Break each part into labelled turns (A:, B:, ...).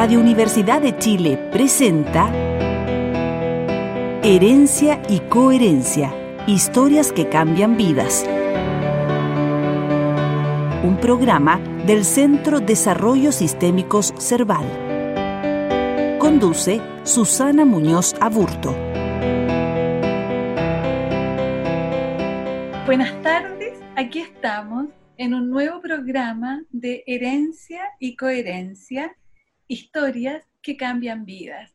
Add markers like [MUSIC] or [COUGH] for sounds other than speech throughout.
A: Radio Universidad de Chile presenta Herencia y Coherencia, historias que cambian vidas. Un programa del Centro Desarrollo Sistémicos Cerval. Conduce Susana Muñoz Aburto.
B: Buenas tardes, aquí estamos en un nuevo programa de Herencia y Coherencia Historias que cambian vidas.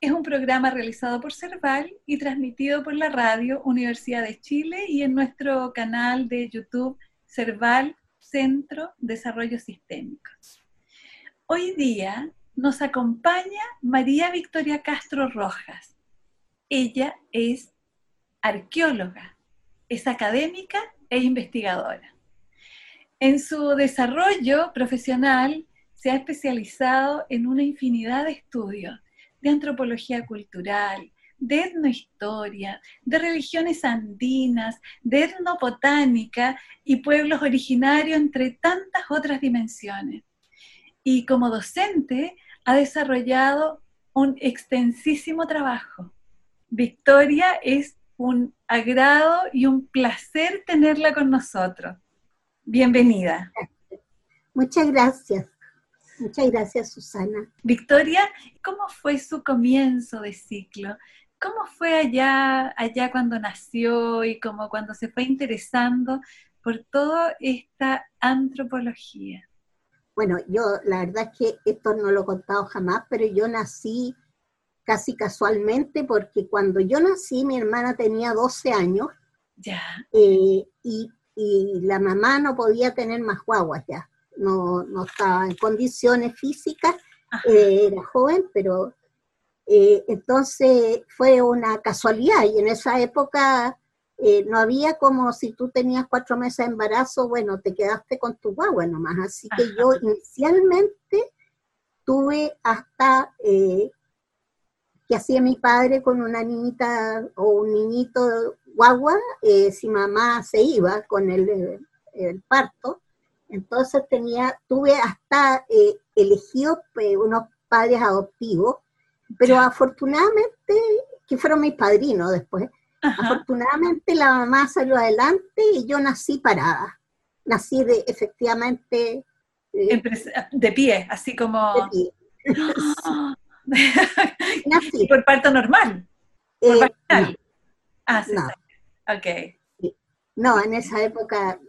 B: Es un programa realizado por Cerval y transmitido por la radio Universidad de Chile y en nuestro canal de YouTube Cerval Centro Desarrollo Sistémico. Hoy día nos acompaña María Victoria Castro Rojas. Ella es arqueóloga, es académica e investigadora. En su desarrollo profesional se ha especializado en una infinidad de estudios de antropología cultural, de etnohistoria, de religiones andinas, de etnobotánica y pueblos originarios, entre tantas otras dimensiones. Y como docente ha desarrollado un extensísimo trabajo. Victoria, es un agrado y un placer tenerla con nosotros. Bienvenida.
C: Muchas gracias. Muchas gracias, Susana.
B: Victoria, ¿cómo fue su comienzo de ciclo? ¿Cómo fue allá, allá cuando nació y como cuando se fue interesando por toda esta antropología?
C: Bueno, yo la verdad es que esto no lo he contado jamás, pero yo nací casi casualmente porque cuando yo nací mi hermana tenía 12 años
B: ya.
C: Eh, y, y, la mamá no podía tener más guaguas ya no, no estaba en condiciones físicas, eh, era joven, pero eh, entonces fue una casualidad y en esa época eh, no había como si tú tenías cuatro meses de embarazo, bueno, te quedaste con tu guagua nomás. Así que yo inicialmente tuve hasta que hacía mi padre con una niñita o un niñito guagua, si mamá se iba con el, el parto, entonces tenía, tuve hasta eh, elegido eh, unos padres adoptivos, pero afortunadamente, que fueron mis padrinos después, afortunadamente la mamá salió adelante y yo nací parada. Nací de, efectivamente...
B: Eh, de pie, así como...
C: De pie. [GASPS]
B: nací. ¿Por parto normal? ¿Por
C: no.
B: Ah, sí,
C: no.
B: Ok.
C: No, en esa época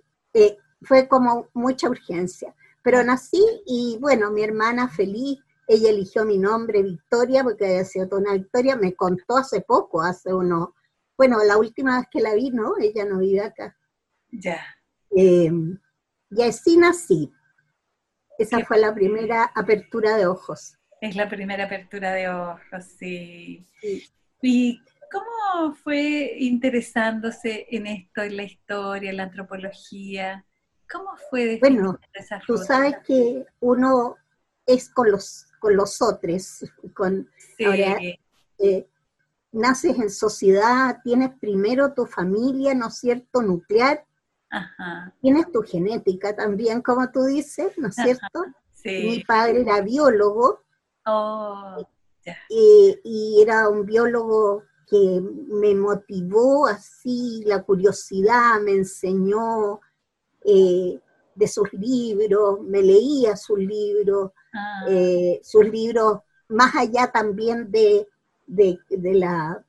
C: fue como mucha urgencia. Pero nací y bueno, mi hermana feliz, ella eligió mi nombre Victoria porque había sido toda una victoria, me contó hace poco, hace uno, bueno, la última vez que la vi, ¿no? Ella no vive acá.
B: Ya.
C: Eh, y así nací. Esa fue la primera apertura de ojos.
B: Es la primera apertura de ojos, sí. sí. ¿Y cómo fue interesándose en esto, en la historia, en la antropología? ¿Cómo fue?
C: Bueno, tú sabes que uno es con los, con los otros, [LAUGHS] con, eh, naces en sociedad, tienes primero tu familia, ¿no es cierto?, nuclear, tienes tu genética también, como tú dices, ¿no es cierto? Mi padre era biólogo,
B: oh,
C: y era un biólogo que me motivó así, la curiosidad, me enseñó, eh, de sus libros, me leía sus libros,
B: ah.
C: eh, sus libros más allá también de, de, la,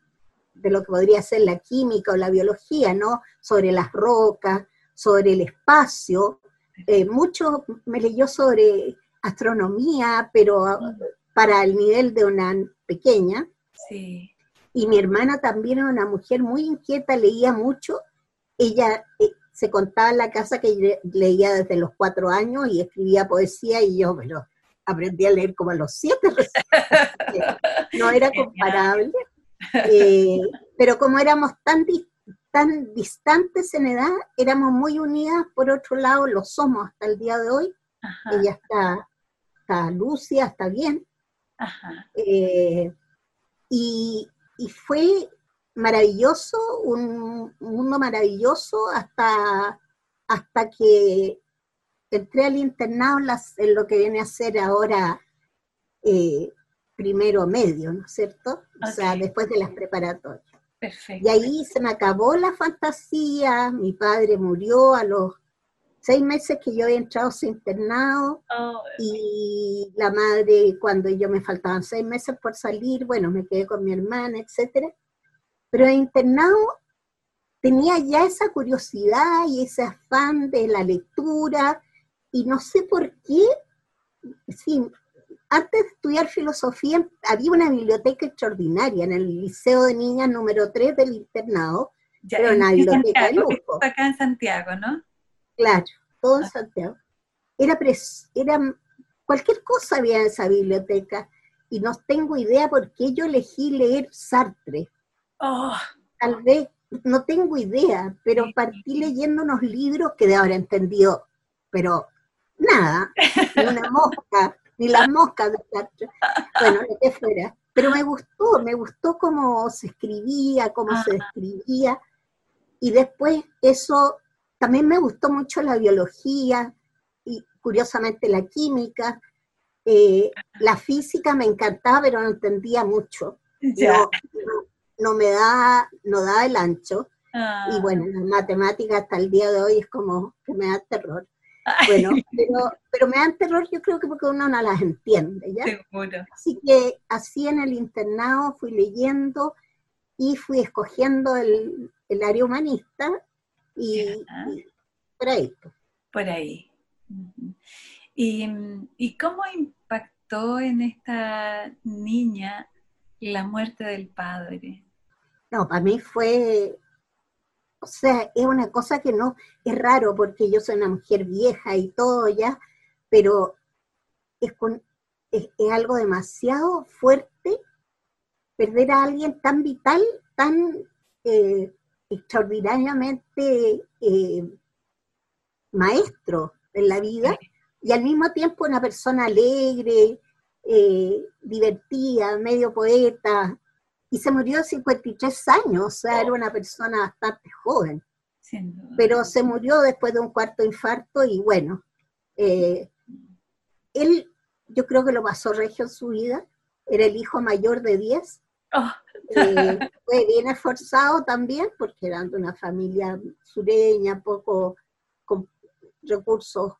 C: de lo que podría ser la química o la biología, ¿no? Sobre las rocas, sobre el espacio. Eh, mucho me leyó sobre astronomía, pero para el nivel de una pequeña.
B: Sí.
C: Y mi hermana también era una mujer muy inquieta, leía mucho. Ella eh, se contaba en la casa que leía desde los cuatro años y escribía poesía y yo, pero aprendí a leer como a los siete, [LAUGHS] no era comparable. Eh, pero como éramos tan, tan distantes en edad, éramos muy unidas, por otro lado, lo somos hasta el día de hoy.
B: Ajá.
C: Ella está, está Lucia, está bien.
B: Ajá.
C: Eh, y, y fue maravilloso, un mundo maravilloso hasta, hasta que entré al internado en lo que viene a ser ahora eh, primero medio, ¿no es cierto? O sea, después de las preparatorias.
B: Perfecto.
C: Y ahí se me acabó la fantasía, mi padre murió a los seis meses que yo había entrado a su internado
B: Oh,
C: y la madre cuando yo me faltaban seis meses por salir, bueno, me quedé con mi hermana, etcétera. Pero el internado tenía ya esa curiosidad y ese afán de la lectura y no sé por qué, sí, antes de estudiar filosofía había una biblioteca extraordinaria en el Liceo de Niñas número 3 del internado,
B: ya,
C: pero
B: en-
C: una biblioteca de
B: Santiago,
C: lujo.
B: esto acá en Santiago, ¿no?
C: Claro, todo en
B: Ah.
C: Santiago. Era, pres- era cualquier cosa había en esa biblioteca y no tengo idea por qué yo elegí leer Sartre.
B: Oh,
C: Tal vez, no tengo idea, pero partí leyendo unos libros que de ahora entendido, pero nada, ni una [LAUGHS] mosca, ni las moscas de. Bueno, lo que fuera. Pero me gustó, me gustó cómo se escribía, cómo se describía. Y después eso, también me gustó mucho la biología y curiosamente la química. Eh, la física me encantaba, pero no entendía mucho. No- me da, no da el ancho.
B: Ah,
C: Y bueno, la matemática hasta el día de hoy es como que me da terror.
B: ay,
C: Bueno, pero, pero me dan terror yo creo que porque uno no las entiende, ¿ya?
B: seguro.
C: Así que así en el internado fui leyendo y fui escogiendo el, el área humanista y, y por ahí.
B: por ahí. ¿Y, ¿Y cómo impactó en esta niña la muerte del padre?
C: No, para mí fue, o sea, es una cosa que no, es raro porque yo soy una mujer vieja y todo ya, pero es, con- es, es algo demasiado fuerte perder a alguien tan vital, tan eh, extraordinariamente eh, maestro en la vida y al mismo tiempo una persona alegre, eh, divertida, medio poeta, y se murió de 53 años, o sea, era una persona bastante joven, pero se murió después de un cuarto infarto y bueno, eh, él yo creo que lo pasó regio en su vida, era el hijo mayor de 10,
B: Oh,
C: eh, [LAUGHS] fue bien esforzado también porque eran de una familia sureña, poco con recursos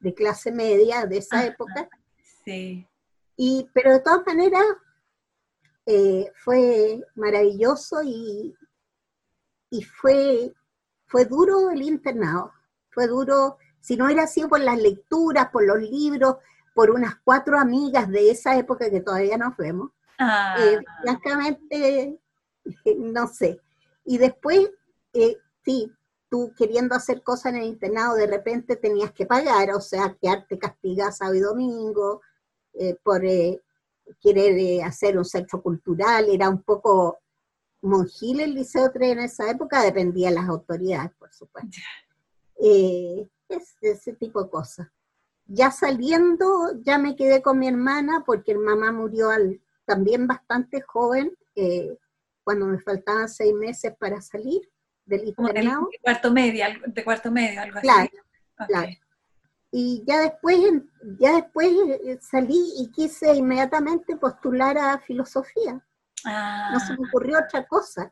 C: de clase media de esa
B: Ajá.
C: época,
B: sí.
C: Y, pero de todas maneras eh, fue maravilloso y, y fue, fue duro el internado, fue duro, si no era sido por las lecturas, por los libros, por unas cuatro amigas de esa época que todavía nos vemos,
B: Ah,
C: eh, francamente, [LAUGHS] no sé. Y después, eh, sí, tú queriendo hacer cosas en el internado, de repente tenías que pagar, o sea, quedarte castigada sábado y domingo, eh, por eh, querer eh, hacer un centro cultural, era un poco monjil el Liceo 3 en esa época, dependía de las autoridades, por supuesto. Eh, es- ese tipo de cosas. Ya saliendo, ya me quedé con mi hermana porque mi mamá murió al, también bastante joven, eh, cuando me faltaban seis meses para salir del internado.
B: de cuarto medio, de cuarto medio, algo
C: Claro,
B: así.
C: Claro. Y ya después, ya después eh, salí y quise inmediatamente postular a filosofía.
B: Ah,
C: No se me ocurrió otra cosa.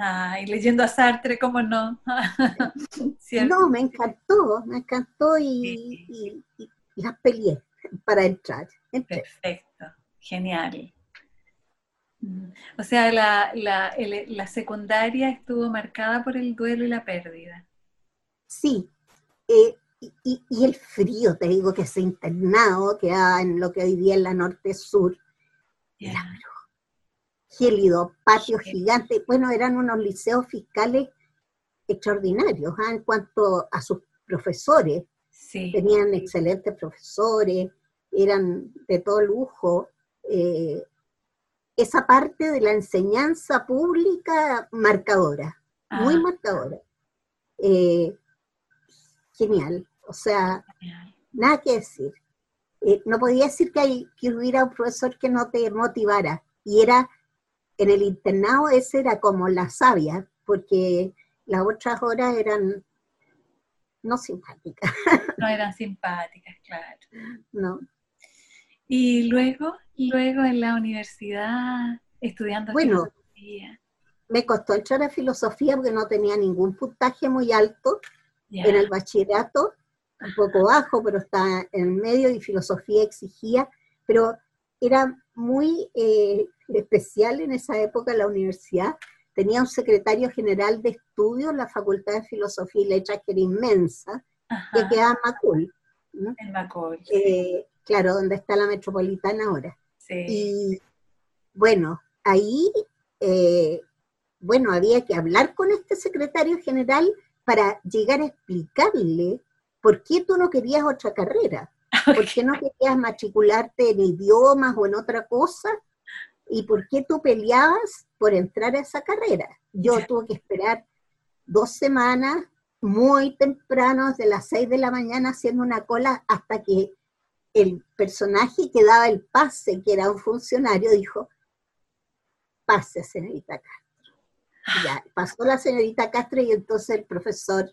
B: ah, y leyendo a Sartre, ¿cómo no? [LAUGHS]
C: No, me encantó, me encantó y, y- y- y las peleé para entrar. Entré.
B: Perfecto, genial. Mm. O sea, la, la, el- la secundaria estuvo marcada por el duelo y la pérdida.
C: Sí, eh, y, y- y el frío, te digo que ese internado que da en lo que hoy día es la norte-sur, era pero gélido, patio
B: Sí.
C: gigante. Bueno, eran unos liceos fiscales extraordinarios ¿ah? en cuanto a sus profesores.
B: Sí,
C: Tenían excelentes profesores, eran de todo lujo. eh, esa parte de la enseñanza pública marcadora, muy
B: Ah,
C: marcadora. Eh, genial. O sea, nada que decir. Eh, no podía decir que, hay, que hubiera un profesor que no te motivara. Y era, en el internado ese era como la sabia, porque las otras horas eran no simpáticas, [LAUGHS]
B: No eran simpáticas, claro.
C: ¿no?
B: Y luego, luego en la universidad, estudiando
C: bueno, filosofía. Me costó entrar a filosofía porque no tenía ningún puntaje muy alto en el bachillerato, un poco bajo, pero está en medio y filosofía exigía, pero era muy eh, especial en esa época la universidad. Tenía un secretario general de estudios, la Facultad de Filosofía y Letras, que era inmensa, que quedaba en Macul.
B: En Macul.
C: Eh, claro, donde está la metropolitana ahora. Y bueno, ahí, eh, bueno, había que hablar con este secretario general para llegar a explicarle por qué tú no querías otra carrera. [LAUGHS] ¿Por qué no querías matricularte en idiomas o en otra cosa? ¿Y por qué tú peleabas por entrar a esa carrera? Yo tuve que esperar dos semanas muy temprano, desde las seis de la mañana, haciendo una cola hasta que el personaje que daba el pase, que era un funcionario, dijo, pase, señorita Castro. Ya, pasó la señorita Castro y entonces el profesor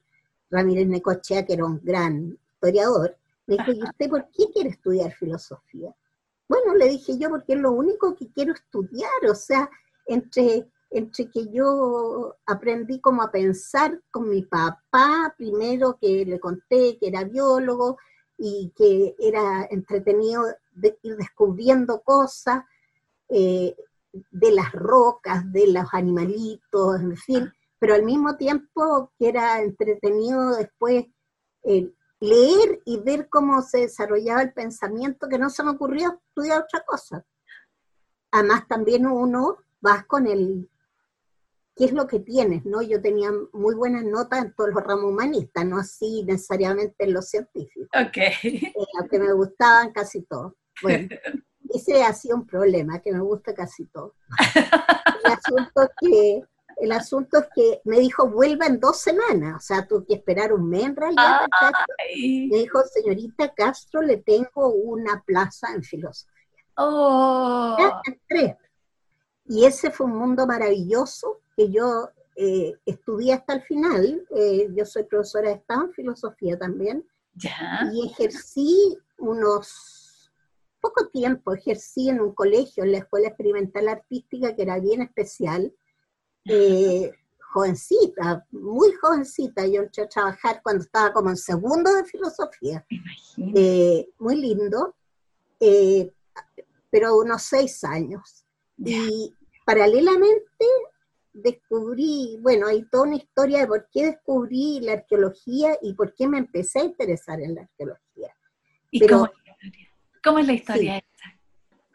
C: Ramírez Necochea, que era un gran historiador, me dijo, ¿y [LAUGHS] usted por qué quiere estudiar filosofía? Bueno, le dije yo, porque es lo único que quiero estudiar, o sea, entre, entre que yo aprendí como a pensar con mi papá, primero que le conté que era biólogo y que era entretenido ir descubriendo cosas eh, de las rocas, de los animalitos, en fin, pero al mismo tiempo que era entretenido después eh, leer y ver cómo se desarrollaba el pensamiento, que no se me ocurrió estudiar otra cosa. Además, también uno vas con el, ¿qué es lo que tienes? ¿no? Yo tenía muy buenas notas en todos los ramos humanistas, no así necesariamente en los científicos.
B: Ok.
C: Eh, aunque me gustaban casi todos. Bueno, [LAUGHS] ese ha sido un problema, que me gusta casi todo. El asunto que el asunto es que me dijo, vuelva en dos semanas, o sea, tuve que esperar un mes en realidad. Me dijo, señorita Castro, le tengo una plaza en filosofía.
B: Oh.
C: Y ese fue un mundo maravilloso que yo eh, estudié hasta el final. Eh, yo soy profesora de Estado en filosofía también. Y ejercí unos poco tiempo, ejercí en un colegio, en la Escuela Experimental Artística, que era bien especial eh, jovencita, muy jovencita, yo entré a trabajar cuando estaba como en segundo de filosofía, eh, muy lindo, eh, pero unos seis años. Y paralelamente descubrí, bueno, hay toda una historia de por qué descubrí la arqueología y por qué me empecé a interesar en la arqueología.
B: ¿Y pero, cómo, es la historia esta?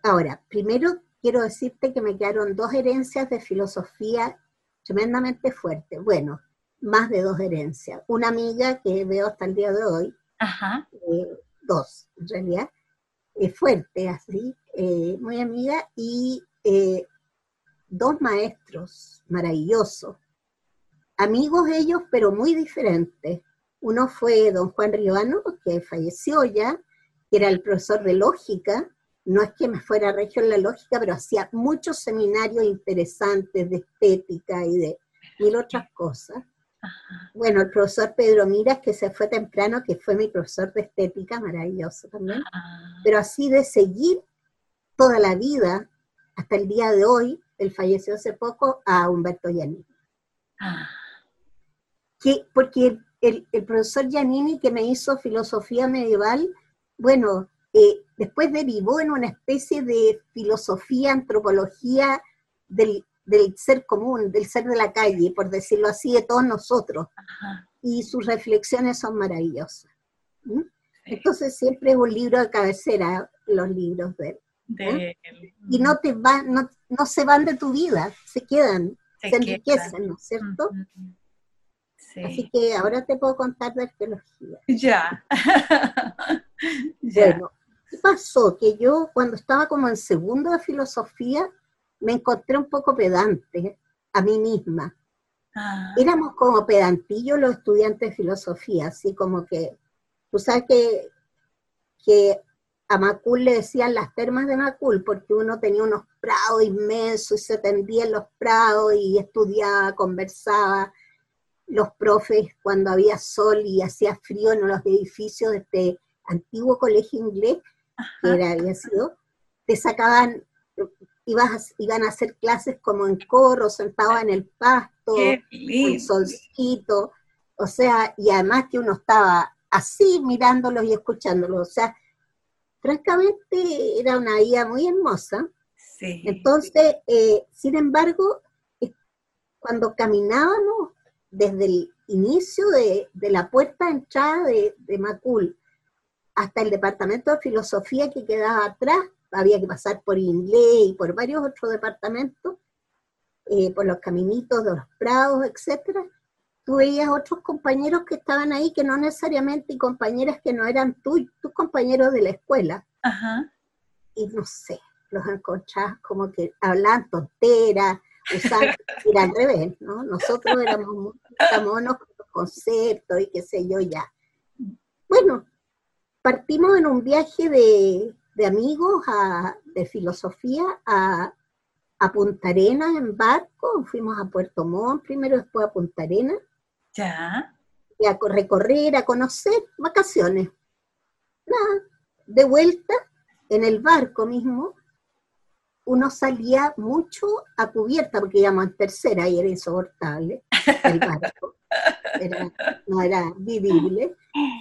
C: Ahora, primero quiero decirte que me quedaron dos herencias de filosofía tremendamente fuertes. Bueno, más de dos herencias. Una amiga que veo hasta el día de hoy, eh, dos en realidad, es fuerte así, eh, muy amiga, y eh, dos maestros maravillosos, amigos ellos, pero muy diferentes. Uno fue don Juan Ribano, que falleció ya, que era el profesor de lógica, no es que me fuera regio en la lógica, pero hacía muchos seminarios interesantes de estética y de mil otras cosas. Bueno, el profesor Pedro Miras, que se fue temprano, que fue mi profesor de estética, maravilloso también, pero así de seguir toda la vida, hasta el día de hoy, él falleció hace poco, a Humberto Giannini. Ah. Que, porque el, el, profesor Giannini que me hizo filosofía medieval, bueno, eh, después derivó en una especie de filosofía, antropología del, ser común, del ser de la calle, por decirlo así, de todos nosotros. Y sus reflexiones son maravillosas. Entonces siempre es un libro de cabecera, los libros de él. Y no, te va, no, se van de tu vida, se quedan, se, enriquecen, ¿no es cierto? Así que ahora te puedo contar de arqueología. [LAUGHS]
B: Ya.
C: bueno, ¿Qué pasó? Que yo cuando estaba como en segundo de filosofía me encontré un poco pedante a mí misma. Ah. Éramos como pedantillos los estudiantes de filosofía, así como que, tú sabes que, que a Macul le decían las termas de Macul porque uno tenía unos prados inmensos y se tendía en los prados y estudiaba, conversaba. Los profes, cuando había sol y hacía frío en los edificios de este antiguo colegio inglés, que era, había sido, te sacaban, ibas, iban a hacer clases como en corro, sentados en el pasto, el solcito, o sea, y además que uno estaba así mirándolos y escuchándolos, o sea, francamente era una vida muy hermosa. Entonces, eh, sin embargo, cuando caminábamos desde el inicio de, la puerta de entrada de, Macul hasta el departamento de filosofía que quedaba atrás, había que pasar por inglés y por varios otros departamentos, eh, por los caminitos de los prados, etcétera, tú veías otros compañeros que estaban ahí que no necesariamente, y compañeras que no eran tú, tus compañeros de la escuela. Y no sé, los encontrás como que hablaban tonteras, usaban, era al revés, ¿no? Nosotros éramos muy monos con los conceptos y qué sé yo ya. Bueno, partimos en un viaje de, amigos de filosofía a, a Punta Arenas en barco, fuimos a Puerto Montt primero, después a Punta Arenas.
B: Ya.
C: Y a recorrer, a conocer, vacaciones. Nada, de vuelta en el barco mismo, uno salía mucho a cubierta, porque íbamos en tercera y era insoportable el barco. no era vivible.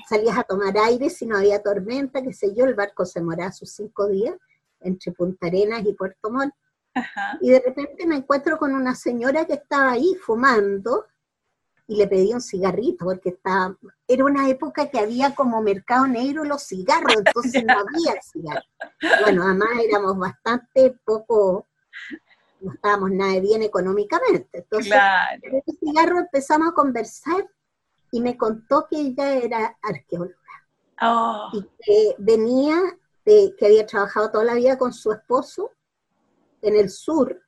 C: Salías a tomar aire si no había tormenta, qué sé yo, el barco se moraba sus cinco días entre Punta Arenas y Puerto Montt. Y de repente me encuentro con una señora que estaba ahí fumando y le pedí un cigarrito porque estaba, era una época que había como mercado negro los cigarros, entonces no había [LAUGHS] cigarros. Bueno, además éramos bastante poco, no estábamos nada bien económicamente. Entonces, claro. el cigarro empezamos a conversar y me contó que ella era arqueóloga.
B: Oh.
C: Y que venía, de, que había trabajado toda la vida con su esposo en el sur.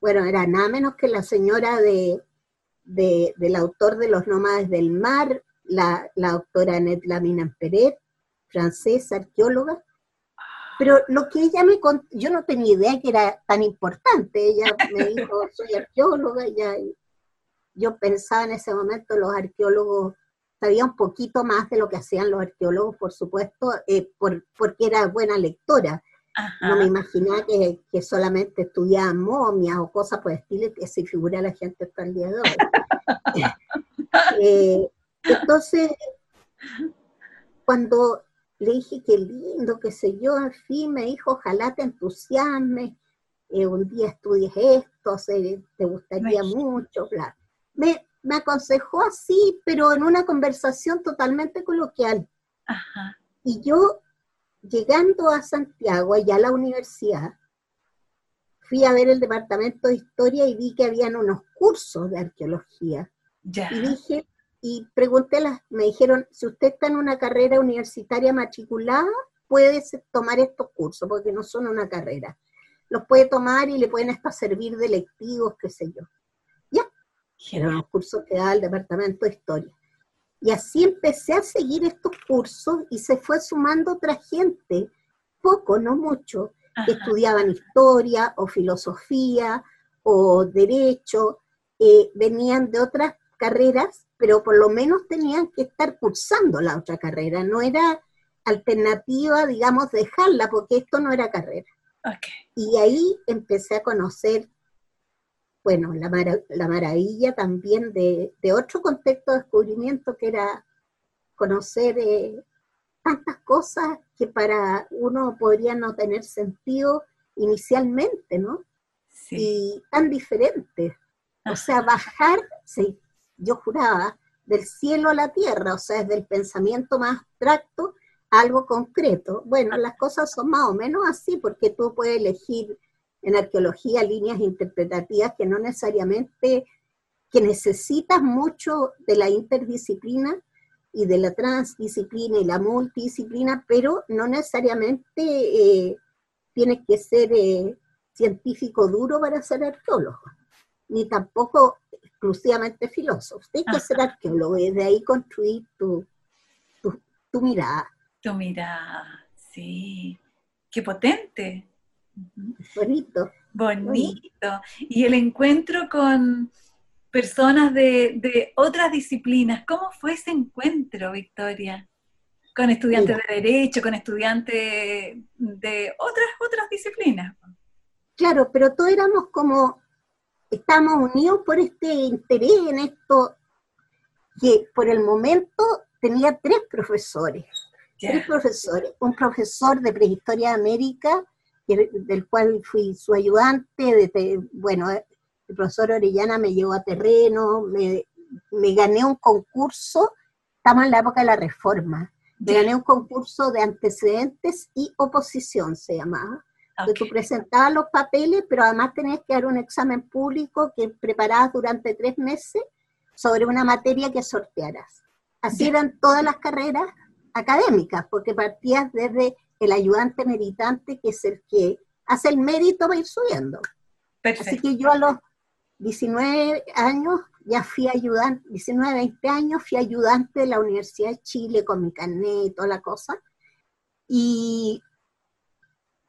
C: Bueno, era nada menos que la señora de del autor de Los Nómades del Mar, la, la doctora Annette Lamina Peret, francesa, arqueóloga. Pero lo que ella me contó, yo no tenía idea que era tan importante. Ella me dijo, [LAUGHS] soy arqueóloga, yo pensaba en ese momento los arqueólogos sabía un poquito más de lo que hacían los arqueólogos, por supuesto, eh, porque era buena lectora. No me imaginaba que, solamente estudiaban momias o cosas por el estilo que se figura la gente hasta el día de hoy. [LAUGHS] Eh, entonces, cuando le dije qué lindo, qué sé yo, en fin, me dijo, ojalá te entusiasme, eh, un día estudies esto, te gustaría mucho, bla. Me, me aconsejó así, pero en una conversación totalmente coloquial. Y yo llegando a Santiago, allá a la universidad, fui a ver el departamento de historia y vi que habían unos cursos de arqueología. Y dije, y pregunté, me dijeron, si usted está en una carrera universitaria matriculada, puede tomar estos cursos, porque no son una carrera. Los puede tomar y le pueden hasta servir de lectivos, qué sé yo. Ya, eran los cursos que da el departamento de historia. Y así empecé a seguir estos cursos y se fue sumando otra gente, poco, no mucho, que estudiaban historia o filosofía o derecho, eh, venían de otras carreras, pero por lo menos tenían que estar cursando la otra carrera, no era alternativa, digamos, dejarla, porque esto no era carrera. Y ahí empecé a conocer bueno, la, la maravilla también de, otro contexto de descubrimiento que era conocer eh, tantas cosas que para uno podría no tener sentido inicialmente, ¿no? Sí. Y tan diferentes. O sea, bajar, sí, yo juraba, del cielo a la tierra, o sea, desde el pensamiento más abstracto a algo concreto. Bueno, las cosas son más o menos así, porque tú puedes elegir en arqueología líneas interpretativas que no necesariamente, que necesitas mucho de la interdisciplina y de la transdisciplina y la multidisciplina, pero no necesariamente eh, tienes que ser eh, científico duro para ser arqueólogo, ni tampoco exclusivamente filósofo. Tienes que ser arqueólogo y de ahí construir tu, tu, tu mirada.
B: Tu mirada, sí. Qué potente.
C: Bonito.
B: Bonito. Y el encuentro con personas de, otras disciplinas, ¿cómo fue ese encuentro, Victoria? Con estudiantes de Derecho, con estudiantes de otras, otras disciplinas.
C: Claro, pero todos éramos como, estábamos unidos por este interés en esto, que por el momento tenía tres profesores. Tres profesores. Un profesor de Prehistoria de América, del cual fui su ayudante, de, bueno, el profesor Orellana me llevó a terreno, me, gané un concurso, estamos en la época de la reforma, me gané un concurso de antecedentes y oposición, se llamaba. Okay. tú presentabas los papeles, pero además tenías que dar un examen público que preparabas durante tres meses sobre una materia que sortearas. Así eran todas las carreras académicas, porque partías desde el ayudante meritante, que es el que hace el mérito para ir subiendo. Así que yo a los 19 años ya fui ayudante, 19, 20 años fui ayudante de la Universidad de Chile con mi carnet y toda la cosa. Y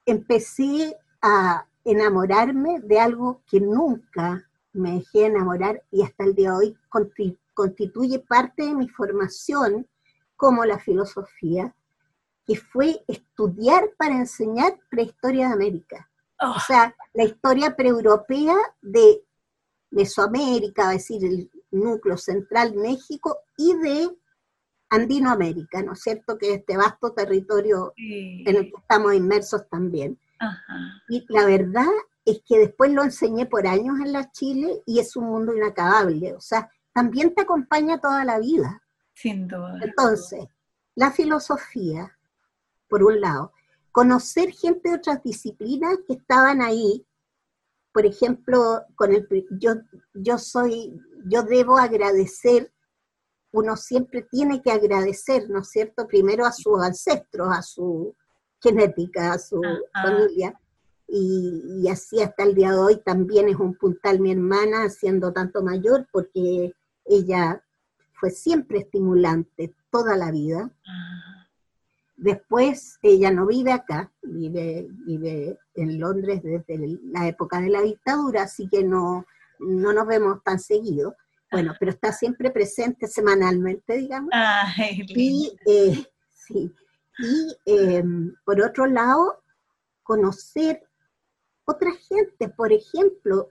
C: empecé a enamorarme de algo que nunca me dejé enamorar y hasta el día de hoy constituye parte de mi formación como la filosofía, que fue estudiar para enseñar prehistoria de América. O oh. sea, la historia preeuropea de Mesoamérica, es decir, el núcleo central México y de Andinoamérica, ¿no es cierto? Que es este vasto territorio en el que estamos inmersos también. Y la verdad es que después lo enseñé por años en la Chile y es un mundo inacabable, o sea, también te acompaña toda la vida.
B: Sin duda.
C: Entonces, la filosofía, por un lado, conocer gente de otras disciplinas que estaban ahí por ejemplo, con el, yo, yo soy, yo debo agradecer, uno siempre tiene que agradecer, ¿no es cierto? Primero a sus ancestros, a su genética, a su familia. Y, así hasta el día de hoy también es un puntal mi hermana, siendo tanto mayor, porque ella fue siempre estimulante toda la vida. Ah. Después ella no vive acá, vive, vive en Londres desde la época de la dictadura, así que no, no nos vemos tan seguido. Bueno, pero está siempre presente semanalmente, digamos. y, eh, sí. y em, por otro lado, conocer otra gente. Por ejemplo,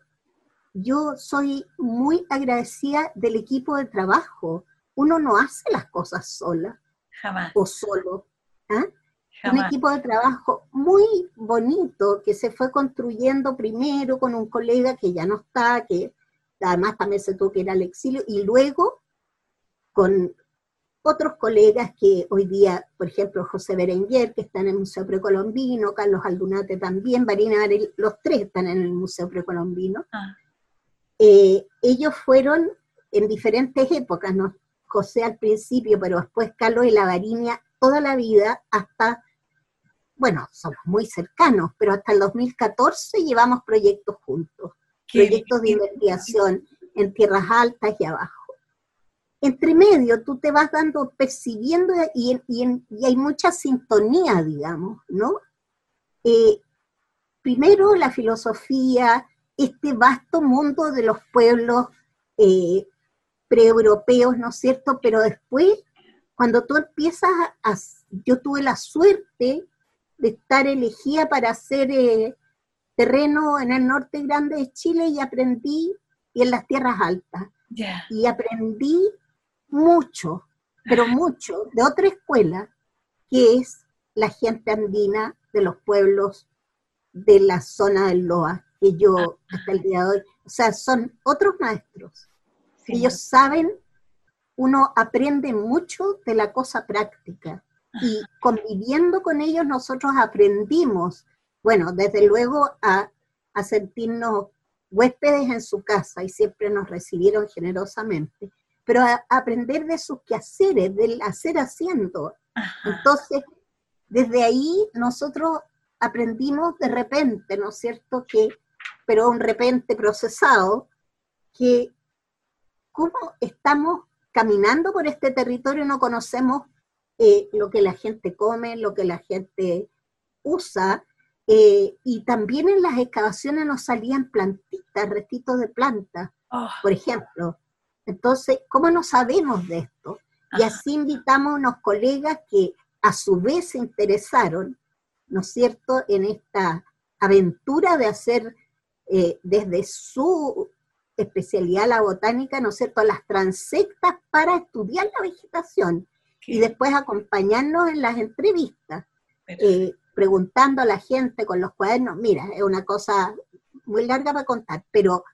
C: yo soy muy agradecida del equipo de trabajo. Uno no hace las cosas sola
B: Jamás.
C: o solo. ¿ah? Un equipo de trabajo muy bonito que se fue construyendo primero con un colega que ya no está, que además también se tuvo que ir al exilio, y luego con otros colegas que hoy día, por ejemplo, José Berenguer, que está en el Museo Precolombino, Carlos Aldunate también, Marina los tres están en el Museo Precolombino. Ah. Eh, ellos fueron en diferentes épocas, ¿no? José al principio, pero después Carlos y la toda la vida hasta, bueno, somos muy cercanos, pero hasta el 2014 llevamos proyectos juntos, proyectos de investigación en tierras altas y abajo. Entre medio tú te vas dando, percibiendo y, hay mucha sintonía, digamos, ¿no? Eh, primero la filosofía, este vasto mundo de los pueblos eh, preeuropeos, ¿no es cierto? Pero después cuando tú empiezas a, yo tuve la suerte de estar elegida para hacer eh, terreno en el norte grande de Chile y aprendí y en las tierras altas. Y aprendí mucho, pero mucho, de otra escuela, que es la gente andina de los pueblos de la zona del Loa, que yo hasta el día de hoy, o sea, son otros maestros. Ellos saben uno aprende mucho de la cosa práctica y conviviendo con ellos nosotros aprendimos, bueno, desde luego a, sentirnos huéspedes en su casa y siempre nos recibieron generosamente, pero a, aprender de sus quehaceres, del hacer haciendo. Entonces, desde ahí nosotros aprendimos de repente, ¿no es cierto? Que, pero un repente procesado, que cómo estamos caminando por este territorio no conocemos eh, lo que la gente come, lo que la gente usa, eh, y también en las excavaciones nos salían plantitas, restitos de plantas, ah. por ejemplo. Entonces, ¿cómo no sabemos de esto? Y así invitamos a unos colegas que a su vez se interesaron, ¿no es cierto?, en esta aventura de hacer eh, desde su especialidad la botánica, ¿no es cierto?, las transectas para estudiar la vegetación y después acompañarnos en las entrevistas, eh, preguntando a la gente con los cuadernos. Mira, es una cosa muy larga para contar, pero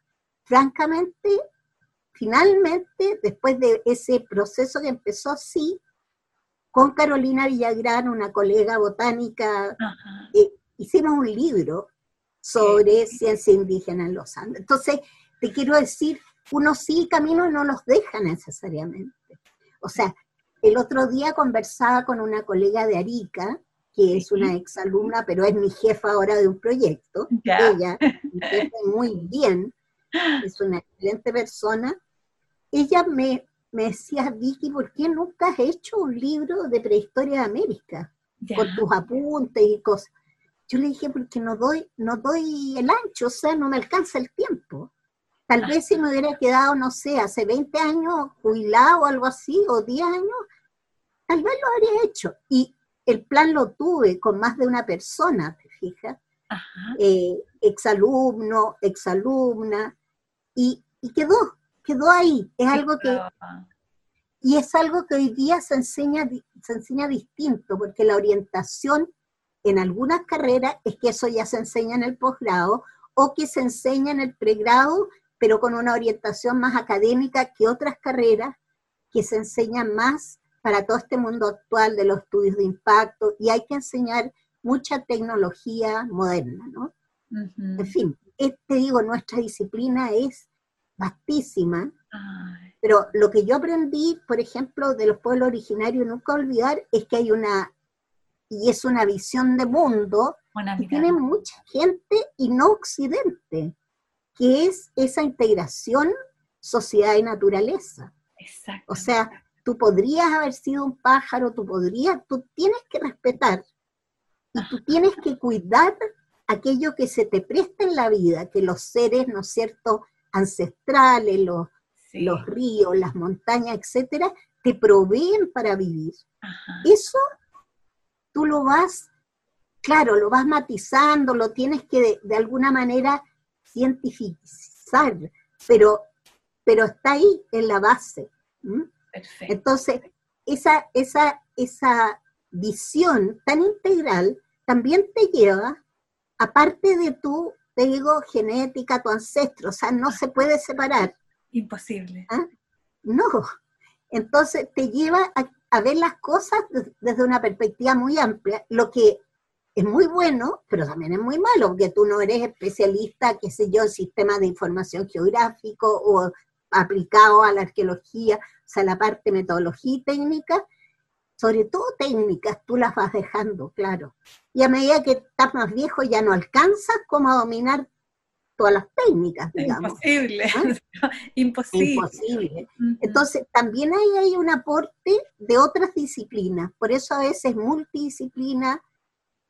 C: francamente, finalmente, después de ese proceso que empezó así, con Carolina Villagrán, una colega botánica, eh, hicimos un libro sobre ciencia indígena en los Andes. Entonces, te quiero decir, uno sí camino no los deja necesariamente. O sea, el otro día conversaba con una colega de Arica, que es una exalumna, pero es mi jefa ahora de un proyecto. Ella, [LAUGHS] jefa muy bien, es una excelente persona. Ella me, me decía, Vicky, ¿por qué nunca has hecho un libro de prehistoria de América? Con tus apuntes y cosas. Yo le dije, porque no doy, no doy el ancho, o sea, no me alcanza el tiempo. Tal vez si me hubiera quedado, no sé, hace 20 años jubilado o algo así, o 10 años, tal vez lo habría hecho. Y el plan lo tuve con más de una persona, ¿te fijas? Eh, exalumno, exalumna, y, y, quedó, quedó ahí. Es algo que... Y es algo que hoy día se enseña, se enseña distinto, porque la orientación en algunas carreras es que eso ya se enseña en el posgrado o que se enseña en el pregrado, pero con una orientación más académica que otras carreras que se enseñan más para todo este mundo actual de los estudios de impacto y hay que enseñar mucha tecnología moderna, ¿no? En fin, te digo, nuestra disciplina es vastísima, pero lo que yo aprendí, por ejemplo, de los pueblos originarios, nunca olvidar, es que hay una y es una visión de mundo que tiene mucha gente y no occidente, que es esa integración sociedad y naturaleza. O sea, tú podrías haber sido un pájaro, tú podrías, tú tienes que respetar y tú tienes que cuidar aquello que se te presta en la vida, que los seres, ¿no es cierto?, ancestrales, los, los ríos, las montañas, etcétera, te proveen para vivir. Eso tú lo vas, claro, lo vas matizando, lo tienes que de, alguna manera cientificar, pero, pero está ahí en la base. Entonces, esa, esa, esa visión tan integral también te lleva, aparte de tu, te digo, genética, tu ancestro, o sea, no se puede separar.
B: Imposible.
C: ¿Ah? No. Entonces te lleva a, a ver las cosas desde una perspectiva muy amplia, lo que es muy bueno, pero también es muy malo, porque tú no eres especialista, qué sé yo, en sistemas de información geográfico o aplicado a la arqueología, o sea, la parte metodología y técnica, sobre todo técnicas, tú las vas dejando, claro. Y a medida que estás más viejo ya no alcanzas como a dominar todas las técnicas, digamos.
B: Imposible, ¿Ah? [LAUGHS] imposible.
C: Imposible. Entonces, también hay, hay un aporte de otras disciplinas, por eso a veces multidisciplina,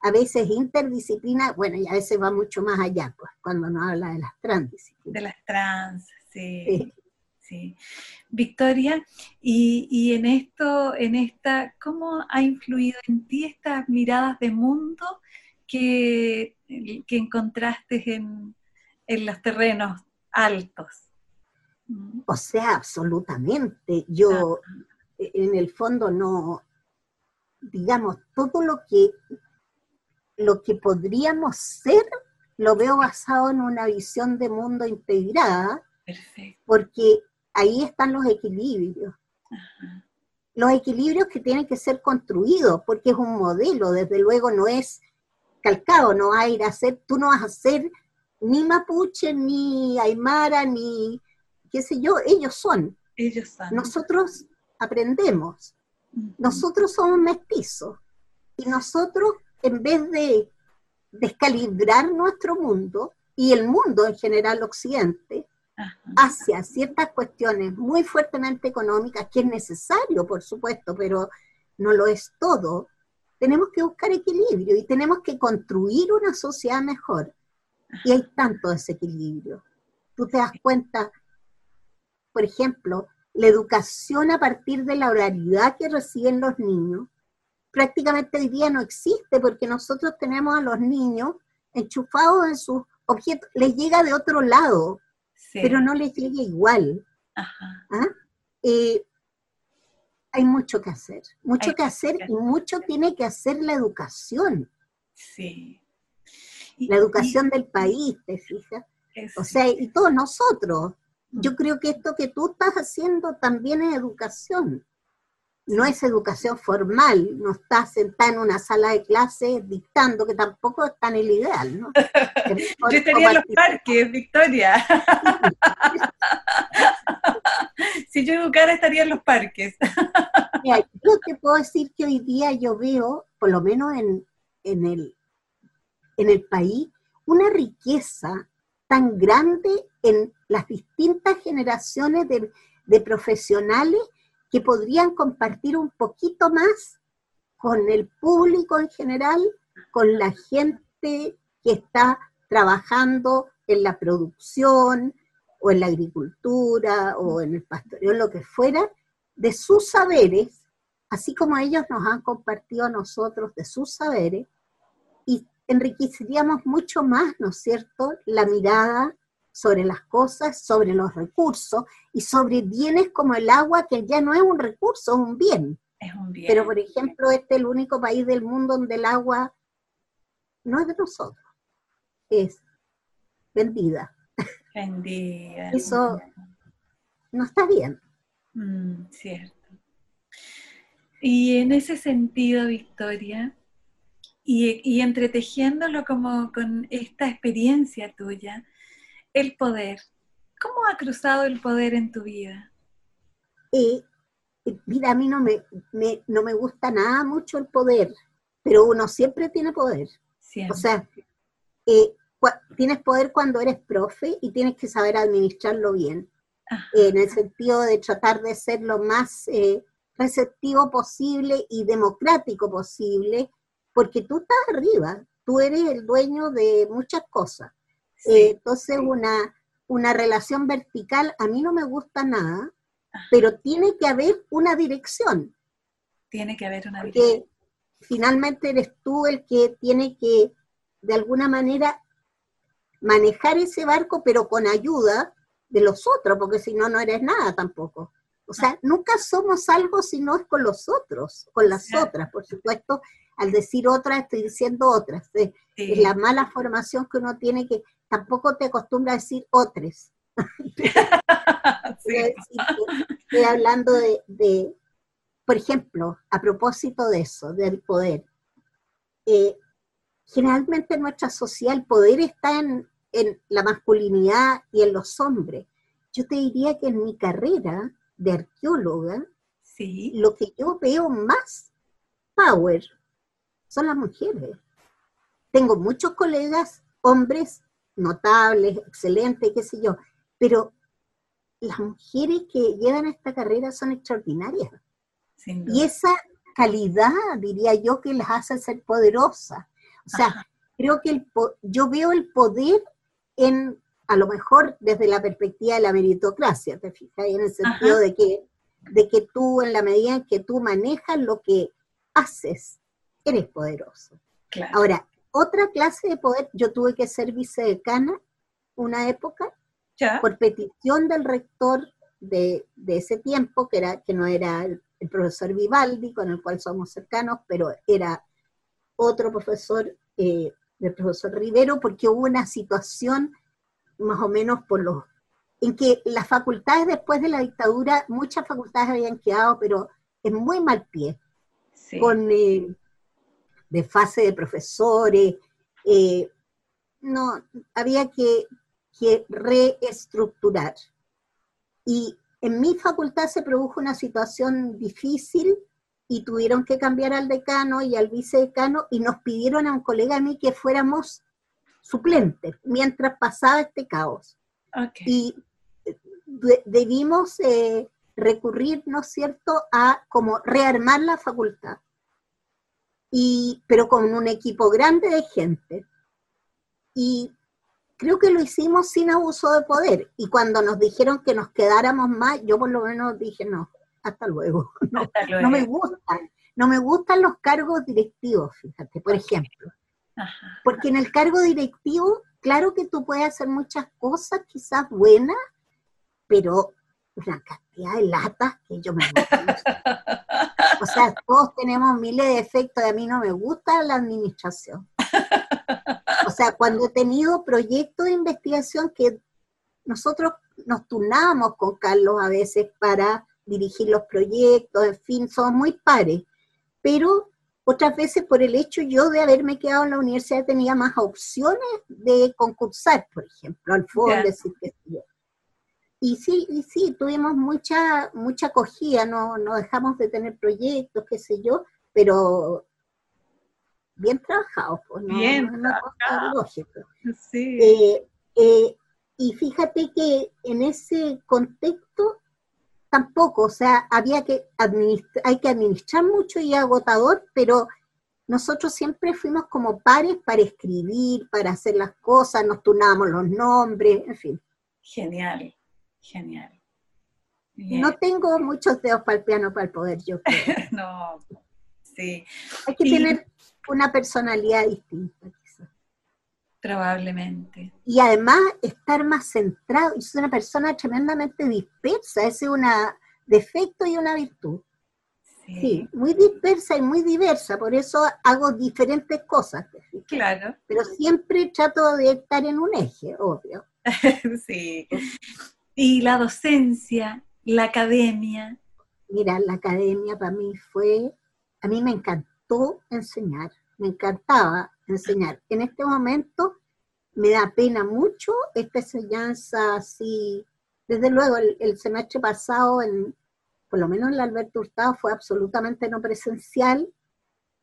C: a veces interdisciplina, bueno, y a veces va mucho más allá, pues, cuando nos habla de las transdisciplinas.
B: De las trans, sí. sí. Victoria, y, y, en esto, en esta, ¿cómo ha influido en ti estas miradas de mundo que, que encontraste en, en los terrenos altos.
C: O sea, absolutamente. Yo, en el fondo, no, digamos, todo lo que, lo que podríamos ser, lo veo basado en una visión de mundo integrada, porque ahí están los equilibrios. Los equilibrios que tienen que ser construidos, porque es un modelo, desde luego no es calcado, no va a ir a ser, tú no vas a ser ni mapuche, ni aymara, ni qué sé yo, ellos son.
B: Ellos son.
C: Nosotros aprendemos. Nosotros somos mestizos. Y nosotros, en vez de descalibrar nuestro mundo y el mundo en general occidente, hacia ciertas cuestiones muy fuertemente económicas, que es necesario, por supuesto, pero no lo es todo, tenemos que buscar equilibrio y tenemos que construir una sociedad mejor. Y hay tanto desequilibrio. Tú te das cuenta, por ejemplo, la educación a partir de la oralidad que reciben los niños prácticamente hoy día no existe porque nosotros tenemos a los niños enchufados en sus objetos, les llega de otro lado, pero no les llega igual. ¿Ah? Eh, hay mucho que hacer, mucho que hacer y mucho tiene que hacer la educación.
B: Sí.
C: La educación del país, ¿te fijas? O sea, y todos nosotros. Yo mm. creo que esto que tú estás haciendo también es educación no es educación formal, no estás sentada en una sala de clase dictando, que tampoco es tan [LAUGHS] el ideal, ¿no?
B: yo estaría en los parques, Victoria. [LAUGHS] si yo educara, estaría en los parques.
C: Mira, yo te puedo decir que hoy día yo veo, por lo menos en, en, el, en el país, una riqueza tan grande en las distintas generaciones de, profesionales que podrían compartir un poquito más con el público en general, con la gente que está trabajando en la producción o en la agricultura o en el pastoreo, lo que fuera, de sus saberes, así como ellos nos han compartido a nosotros de sus saberes, y enriqueceríamos mucho más, ¿no es cierto?, la mirada sobre las cosas, sobre los recursos y sobre bienes como el agua, que ya no es un recurso, es un bien.
B: Es un bien.
C: Pero, por ejemplo, este es el único país del mundo donde el agua no es de nosotros, es vendida.
B: Vendida.
C: Eso no está bien.
B: Mm, cierto. Y en ese sentido, Victoria, y, y entretejiéndolo como con esta experiencia tuya, el poder. ¿Cómo ha cruzado el poder en tu vida?
C: Eh, mira, a mí no me, no me gusta nada mucho el poder, pero uno siempre tiene poder. O sea, eh, tienes poder cuando eres profe y tienes que saber administrarlo bien, en el sentido de tratar de ser lo más eh, receptivo posible y democrático posible, porque tú estás arriba, tú eres el dueño de muchas cosas. Eh, entonces, una, una relación vertical a mí no me gusta nada, pero tiene que haber una dirección.
B: Tiene que haber una
C: dirección. finalmente eres tú el que tiene que, de alguna manera, manejar ese barco, pero con ayuda de los otros, porque si no, no eres nada tampoco. O sea, nunca somos algo si no es con los otros, con las otras, por supuesto. Al decir otras, estoy diciendo otras. Es la mala formación que uno tiene que, tampoco te acostumbra a decir otros. [LAUGHS] Estoy hablando de, por ejemplo, a propósito de eso, del poder. Eh, generalmente en nuestra sociedad el poder está en, la masculinidad y en los hombres. Yo te diría que en mi carrera de arqueóloga,
B: sí.
C: lo que yo veo más power son las mujeres. Tengo muchos colegas hombres notables, excelentes, qué sé yo, pero las mujeres que llegan a esta carrera son extraordinarias. Y esa calidad, diría yo, que las hace ser poderosas. O sea, creo que el, yo veo el poder en, a lo mejor desde la perspectiva de la meritocracia, te fijas, en el sentido de que, de que tú, en la medida en que tú manejas lo que haces, eres poderoso. Ahora, otra clase de poder, yo tuve que ser vicedecana una época, por petición del rector de, ese tiempo, que, era, que no era el, profesor Vivaldi, con el cual somos cercanos, pero era otro profesor, eh, el profesor Rivero, porque hubo una situación más o menos por los en que las facultades después de la dictadura, muchas facultades habían quedado, pero en muy mal pie, con eh, de fase de profesores, eh, no, había que, reestructurar. Y en mi facultad se produjo una situación difícil y tuvieron que cambiar al decano y al vicedecano y nos pidieron a un colega a mí que fuéramos suplentes mientras pasaba este caos. Y debimos eh, recurrir, ¿no es cierto?, a como rearmar la facultad pero con un equipo grande de gente. Y creo que lo hicimos sin abuso de poder. Y cuando nos dijeron que nos quedáramos más, yo por lo menos dije, no, hasta luego. [LAUGHS] No, me gustan. no me gustan los cargos directivos, fíjate, por ejemplo. Porque en el cargo directivo, claro que tú puedes hacer muchas cosas, quizás buenas, pero una cantidad de latas que yo me. O sea, todos tenemos miles de efectos y a mí no me gusta la administración. O sea, cuando he tenido proyectos de investigación que nosotros nos turnábamos con Carlos a veces para dirigir los proyectos, en fin, somos muy pares, pero otras veces por el hecho yo de haberme quedado en la universidad tenía más opciones de concursar, por ejemplo, al fondo, decir que y sí, y sí, tuvimos mucha, mucha acogida, no, no dejamos de tener proyectos, qué sé yo, pero bien trabajados, pues, no, bien Sí. Eh, eh, y fíjate que en ese contexto tampoco, o sea, había que hay que administrar mucho y agotador, pero nosotros siempre fuimos como pares para escribir, para hacer las cosas, nos turnábamos los nombres, en fin.
B: Genial. Genial.
C: No tengo muchos dedos para el piano para el poder, yo creo. [LAUGHS]
B: no, sí.
C: Hay que tener una personalidad distinta, quizás.
B: Probablemente.
C: Y además estar más centrado. Y soy una persona tremendamente dispersa. Ese es un defecto y una virtud. Sí. muy dispersa y muy diversa, por eso hago diferentes cosas.
B: Claro.
C: Pero siempre trato de estar en un eje, obvio. [LAUGHS]
B: sí. Y la docencia, la academia.
C: Mira, la academia para mí fue, a mí me encantó enseñar, me encantaba enseñar. En este momento me da pena mucho esta enseñanza así. Desde luego, el, semestre pasado, en, por lo menos en la Alberto Hurtado, fue absolutamente no presencial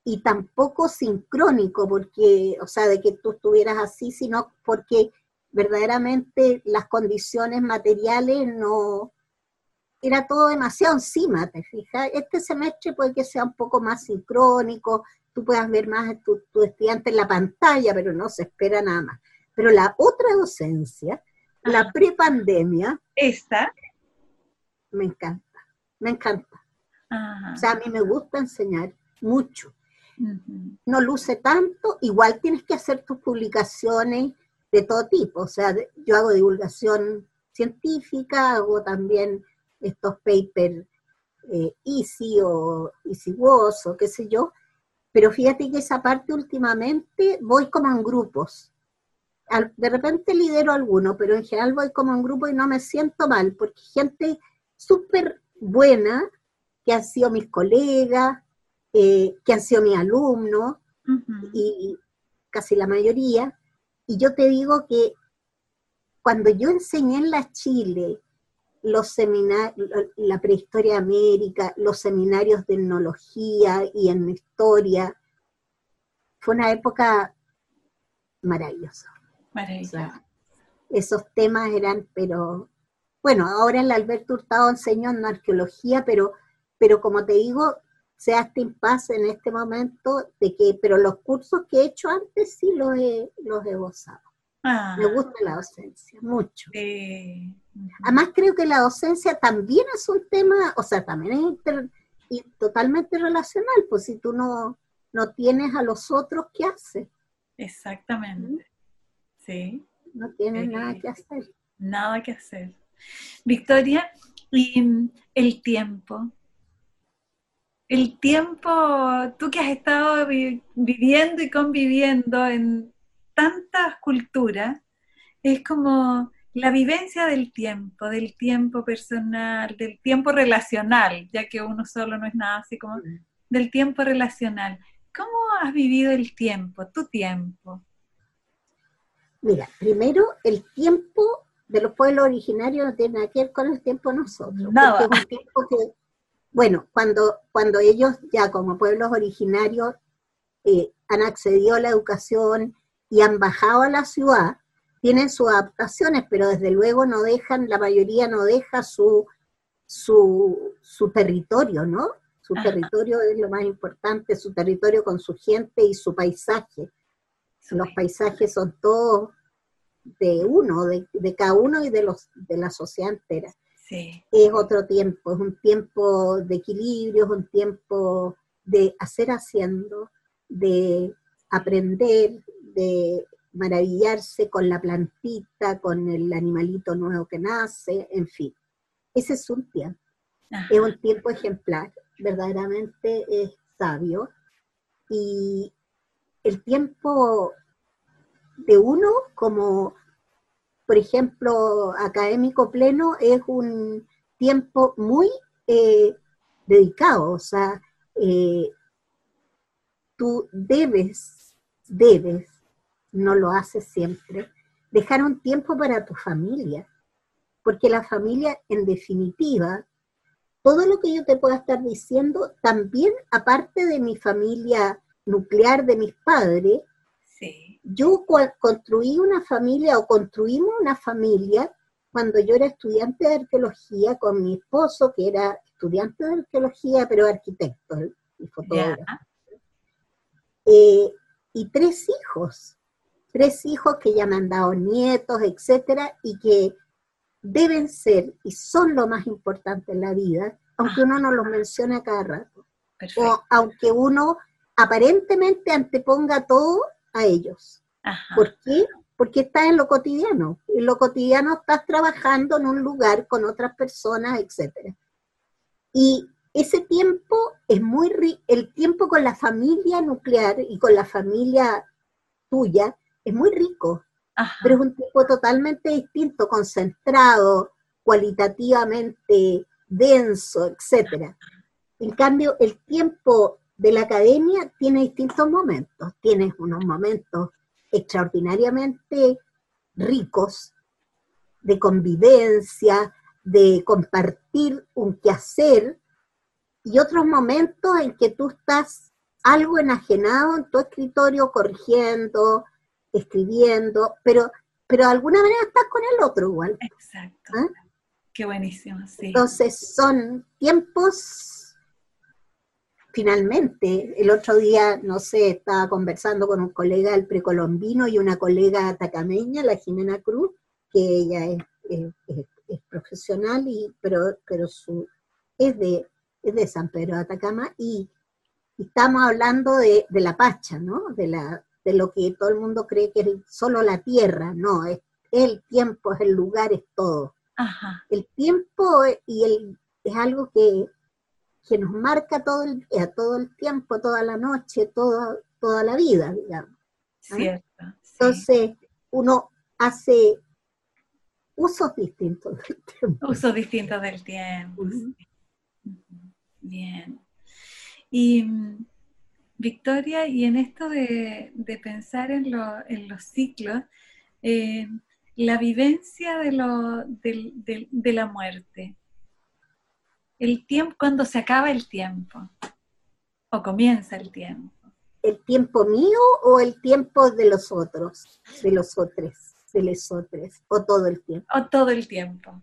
C: y tampoco sincrónico, porque, o sea, de que tú estuvieras así, sino porque verdaderamente las condiciones materiales no, era todo demasiado encima, ¿te fijas? Este semestre puede que sea un poco más sincrónico, tú puedas ver más a tu, estudiante en la pantalla, pero no se espera nada más. Pero la otra docencia, la prepandemia,
B: esta
C: me encanta, me encanta. O sea, a mí me gusta enseñar mucho. No luce tanto, igual tienes que hacer tus publicaciones de todo tipo. O sea, yo hago divulgación científica, hago también estos papers eh, Easy o Easy Was o qué sé yo, pero fíjate que esa parte últimamente voy como en grupos. de repente lidero alguno, pero en general voy como en grupo y no me siento mal, porque gente súper buena, que han sido mis colegas, eh, que han sido mis alumnos, y casi la mayoría, y yo te digo que cuando yo enseñé en la Chile los seminarios, la prehistoria de América, los seminarios de etnología y en historia, fue una época maravillosa.
B: Maravillosa.
C: esos temas eran, pero, bueno, ahora en la Alberto Hurtado enseño en arqueología, pero, pero como te digo, se hace impasse en este momento de que, pero los cursos que he hecho antes sí los he, los he gozado. Ah. Me gusta la docencia, mucho. Además creo que la docencia también es un tema, o sea, también es totalmente relacional, pues si tú no, no tienes a los otros, ¿qué haces?
B: Exactamente, sí.
C: No tienes nada que hacer.
B: Nada que hacer. Victoria, y el tiempo, el tiempo, tú que has estado viviendo y conviviendo en tantas culturas, es como la vivencia del tiempo, del tiempo personal, del tiempo relacional, ya que uno solo no es nada así como del tiempo relacional. ¿Cómo has vivido el tiempo, tu tiempo?
C: Mira, primero el tiempo de los pueblos originarios no tiene nada que ver con el tiempo de nosotros.
B: Nada.
C: Porque es un tiempo que bueno, cuando, cuando ellos ya como pueblos originarios eh, han accedido a la educación y han bajado a la ciudad, tienen sus adaptaciones, pero desde luego no dejan, la mayoría no deja su, su, territorio, ¿no? Su territorio es lo más importante, su territorio con su gente y su paisaje. Los paisajes son todos de uno, de, de cada uno y de, los, de la sociedad entera es otro tiempo, es un tiempo de equilibrio, es un tiempo de hacer haciendo, de aprender, de maravillarse con la plantita, con el animalito nuevo que nace, en fin. Ese es un tiempo. Es un tiempo ejemplar, verdaderamente es sabio. Y el tiempo de uno como, por ejemplo, académico pleno es un tiempo muy eh, dedicado, o sea, eh, tú debes, debes, no lo haces siempre, dejar un tiempo para tu familia, porque la familia, en definitiva, todo lo que yo te pueda estar diciendo, también aparte de mi familia nuclear de mis padres, yo construí una familia o construimos una familia cuando yo era estudiante de arqueología con mi esposo, que era estudiante de arqueología, pero arquitecto y fotógrafo. Eh, y tres hijos, tres hijos que ya me han dado nietos, etcétera, y que deben ser y son lo más importante en la vida, aunque uno no los menciona cada rato. O aunque uno aparentemente anteponga todo a ellos. ¿Por qué? Porque estás en lo cotidiano. En lo cotidiano estás trabajando en un lugar con otras personas, etc. Y ese tiempo es muy rico, el tiempo con la familia nuclear y con la familia tuya es muy rico, pero es un tiempo totalmente distinto, concentrado, cualitativamente denso, etc. En cambio, el tiempo de la academia tiene distintos momentos. Tienes unos momentos extraordinariamente ricos de convivencia, de compartir un quehacer, y otros momentos en que tú estás algo enajenado en tu escritorio, corrigiendo, escribiendo, pero, pero de alguna manera estás con el otro igual.
B: Exacto. ¿Ah? Qué buenísimo, sí.
C: Entonces son tiempos finalmente, el otro día, no sé, estaba conversando con un colega del precolombino y una colega atacameña, la Jimena Cruz, que ella es, profesional, y, pero, pero su, es, de, es de San Pedro de Atacama, y, estamos hablando de, la Pacha, ¿no? De, la, de lo que todo el mundo cree que es solo la tierra, no, es el tiempo, es el lugar, es todo. El tiempo y el, es algo que que nos marca todo el día, todo el tiempo, toda la noche, toda, toda la vida, digamos.
B: ¿ah? Cierto.
C: Entonces, uno hace usos distintos
B: del tiempo. Usos distintos del tiempo. Bien. Y Victoria, y en esto de, pensar en, los ciclos, eh, la vivencia de, lo, de la muerte, el tiempo, cuando se acaba el tiempo o comienza el tiempo.
C: ¿El tiempo mío o el tiempo de los otros, de los otros, de los otros, o todo el tiempo?
B: O todo el tiempo.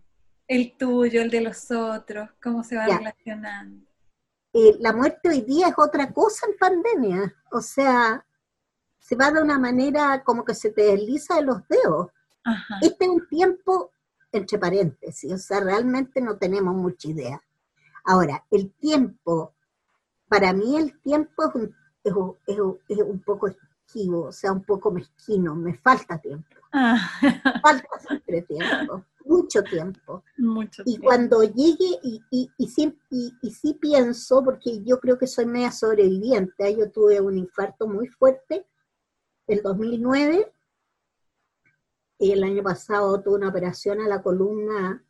B: El tuyo, el de los otros, cómo se va relacionando.
C: Eh, la muerte hoy día es otra cosa en pandemia, o sea, se va de una manera como que se te desliza de los dedos. Este es un tiempo, entre paréntesis, o sea, realmente no tenemos mucha idea. Ahora, el tiempo, para mí el tiempo es un, poco esquivo, o sea, un poco mezquino, me falta tiempo. Ah. Falta siempre tiempo, mucho tiempo. y cuando llegue, y, y, sí, y, sí pienso, porque yo creo que soy media sobreviviente, ¿eh? yo tuve un infarto muy fuerte el 2009, y el año pasado tuve una operación a la columna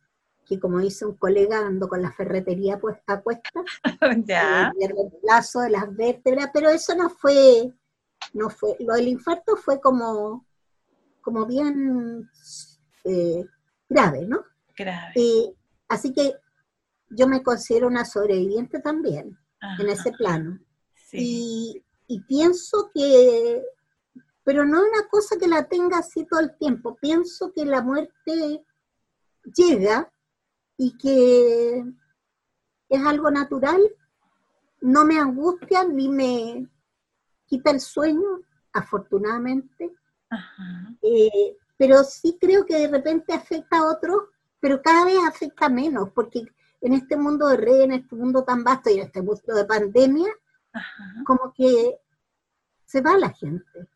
C: que como dice un colega, ando con la ferretería pues, a cuesta, [LAUGHS] ya. Eh, el reemplazo de las vértebras, pero eso no fue, no fue, lo del infarto fue como, como bien eh, grave, ¿no?
B: Grave.
C: Eh, así que yo me considero una sobreviviente también en ese plano. Y, y pienso que, pero no una cosa que la tenga así todo el tiempo, pienso que la muerte llega y que es algo natural, no me angustia ni me quita el sueño, afortunadamente, eh, pero sí creo que de repente afecta a otros, pero cada vez afecta menos, porque en este mundo de redes, en este mundo tan vasto y en este mundo de pandemia, como que se va la gente.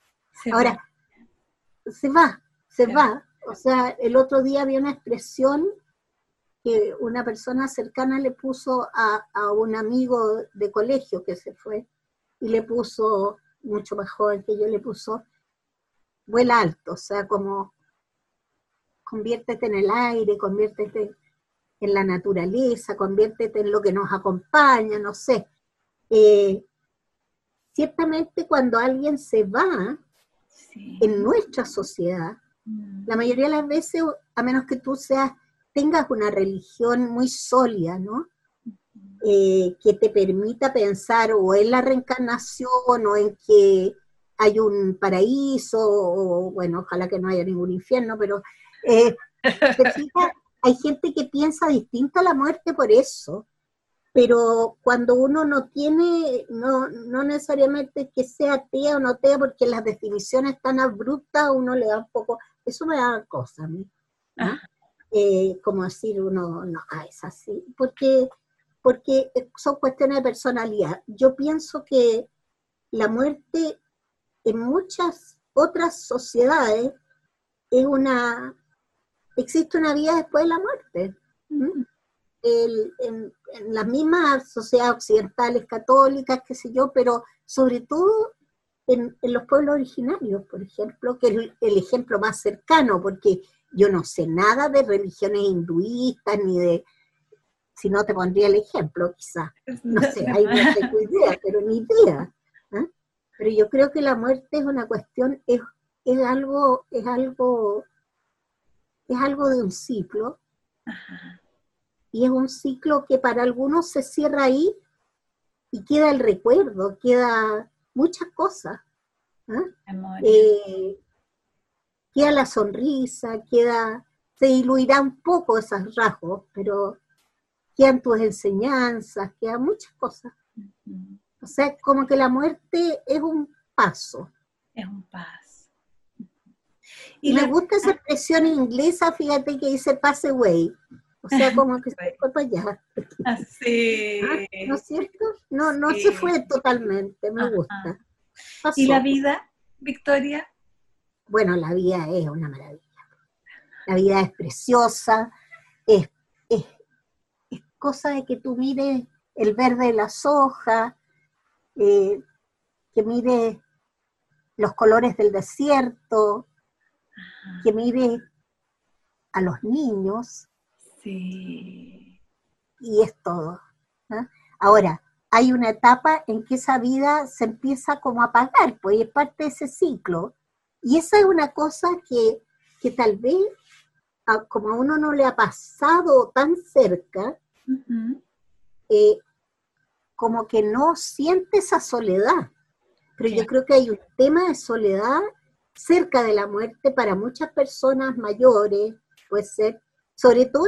C: Ahora, se va, se va. O sea, el otro día había una expresión que una persona cercana le puso a, a, un amigo de colegio que se fue y le puso, mucho más joven que yo, le puso, vuela alto, o sea, como conviértete en el aire, conviértete en la naturaleza, conviértete en lo que nos acompaña, no sé. Eh, ciertamente cuando alguien se va en nuestra sociedad, mm. la mayoría de las veces, a menos que tú seas, tengas una religión muy sólida, ¿no? Eh, que te permita pensar o en la reencarnación o en que hay un paraíso, o bueno, ojalá que no haya ningún infierno, pero eh, [LAUGHS] hay gente que piensa distinto a la muerte por eso, pero cuando uno no tiene, no, no necesariamente que sea atea o no atea, porque las definiciones tan abruptas, uno le da un poco, eso me da cosa a mí, eh, como decir uno, no, ah, es así, porque, porque son cuestiones de personalidad. Yo pienso que la muerte en muchas otras sociedades es una, existe una vida después de la muerte en, las mismas sociedades occidentales, católicas, qué sé yo, pero sobre todo en, los pueblos originarios, por ejemplo, que es el, ejemplo más cercano, porque yo no sé nada de religiones hinduistas ni de, si no te pondría el ejemplo, quizás, no sé, ahí no tengo idea, pero ni idea. ¿ah? Pero yo creo que la muerte es una cuestión, es, es algo, es algo, es algo de un ciclo. Ajá y es un ciclo que para algunos se cierra ahí y queda el recuerdo, queda muchas cosas. ¿ah? Eh, queda la sonrisa, queda, se diluirá un poco esos rasgos, pero quedan tus enseñanzas, quedan muchas cosas. O sea, como que la muerte es un paso.
B: Es un paso.
C: Y, me gusta esa expresión inglesa, fíjate que dice pass away. O sea, [LAUGHS] como que se fue para allá. [LAUGHS]
B: Así.
C: Ah, ¿No es cierto? No, no se fue totalmente, me gusta.
B: ¿Y la vida, Victoria?
C: Bueno, la vida es una maravilla. La vida es preciosa, es, es, cosa de que tú mires el verde de las hojas, eh, que mires los colores del desierto, que mires a los niños,
B: Sí.
C: Y es todo. Ahora, hay una etapa en que esa vida se empieza como a apagar, pues es parte de ese ciclo. Y esa es una cosa que, tal vez, como a uno no le ha pasado tan cerca, eh, como que no siente esa soledad. Pero yo creo que hay un tema de soledad cerca de la muerte para muchas personas mayores, puede ser sobre todo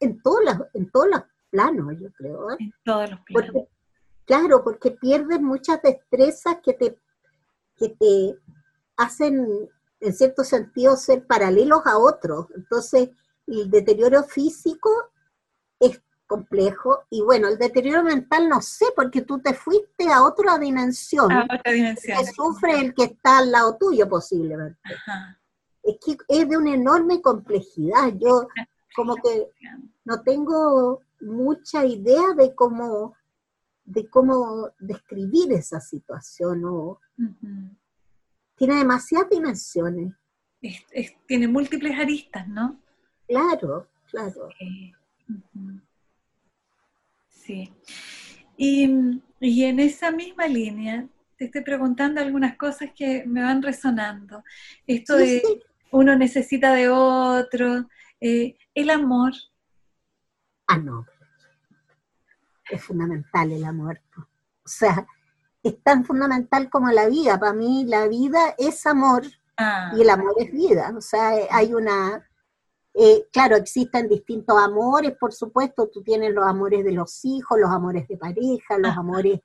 C: en, todos, los, en todos los planos, yo creo.
B: ¿eh? En todos los planos.
C: claro, porque pierdes muchas destrezas que te, que te hacen, en cierto sentido, ser paralelos a otros. Entonces, el deterioro físico es complejo y bueno, el deterioro mental no sé, porque tú te fuiste a otra dimensión.
B: A otra dimensión.
C: Que sufre el que está al lado tuyo posiblemente. Ajá es que es de una enorme complejidad. Yo como que no tengo mucha idea de cómo, de cómo describir esa situación. O, Tiene demasiadas dimensiones.
B: tiene múltiples aristas, ¿no?
C: Claro, claro.
B: Sí. Y, y en esa misma línea, te estoy preguntando algunas cosas que me van resonando. Esto de uno necesita de otro, eh, el amor.
C: Ah, no. Es fundamental el amor. O sea, es tan fundamental como la vida. Para mí la vida es amor ah. y el amor es vida. O sea, hay una... Eh, claro, existen distintos amores, por supuesto. Tú tienes los amores de los hijos, los amores de pareja, los amores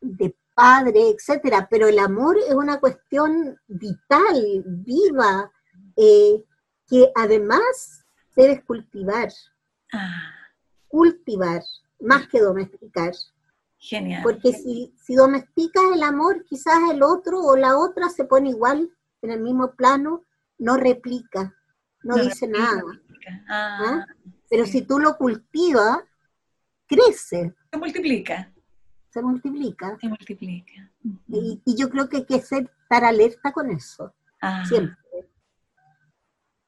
C: de padre, etcétera, pero el amor es una cuestión vital, viva, eh, que además debes cultivar. Ah. Cultivar, más que domesticar.
B: Genial.
C: Porque si, si domesticas el amor, quizás el otro o la otra se pone igual en el mismo plano, no replica, no, dice nada.
B: Ah,
C: ¿Ah? Pero si tú lo cultivas, crece.
B: Se multiplica.
C: Se multiplica.
B: Se multiplica.
C: y, y, yo creo que hay que ser, estar alerta con eso,
B: Ah,
C: siempre.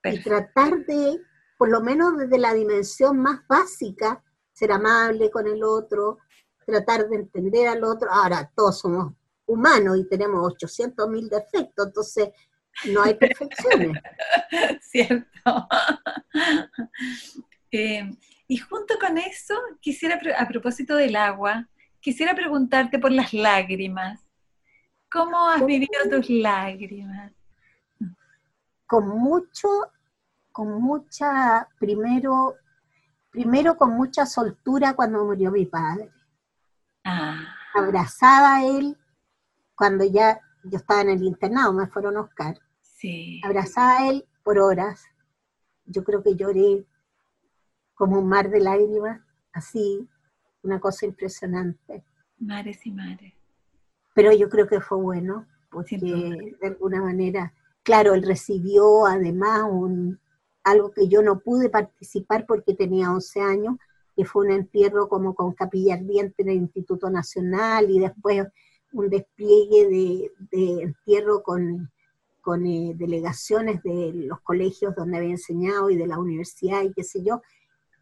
B: perfecto.
C: Y tratar de, por lo menos desde la dimensión más básica, ser amable con el otro, tratar de entender al otro. Ahora, todos somos humanos y tenemos 800 mil defectos, entonces no hay perfecciones. [LAUGHS]
B: ¿Cierto? [LAUGHS] Eh, y junto con eso, quisiera, a propósito del agua, quisiera preguntarte por las lágrimas. ¿Cómo has vivido tus lágrimas?
C: con mucho, con mucha, primero, primero con mucha soltura cuando murió mi padre.
B: Ah,
C: Abrazada a él cuando ya yo estaba en el internado, me fueron a Oscar.
B: sí.
C: Abrazada a él por horas. Yo creo que lloré como un mar de lágrimas, así, una cosa impresionante.
B: Mares y mares.
C: Pero yo creo que fue bueno, porque de alguna manera, claro, él recibió además un, algo que yo no pude participar porque tenía 11 años, que fue un entierro como con capilla ardiente en el Instituto Nacional y después un despliegue de, de entierro con, con eh, delegaciones de los colegios donde había enseñado y de la universidad y qué sé yo,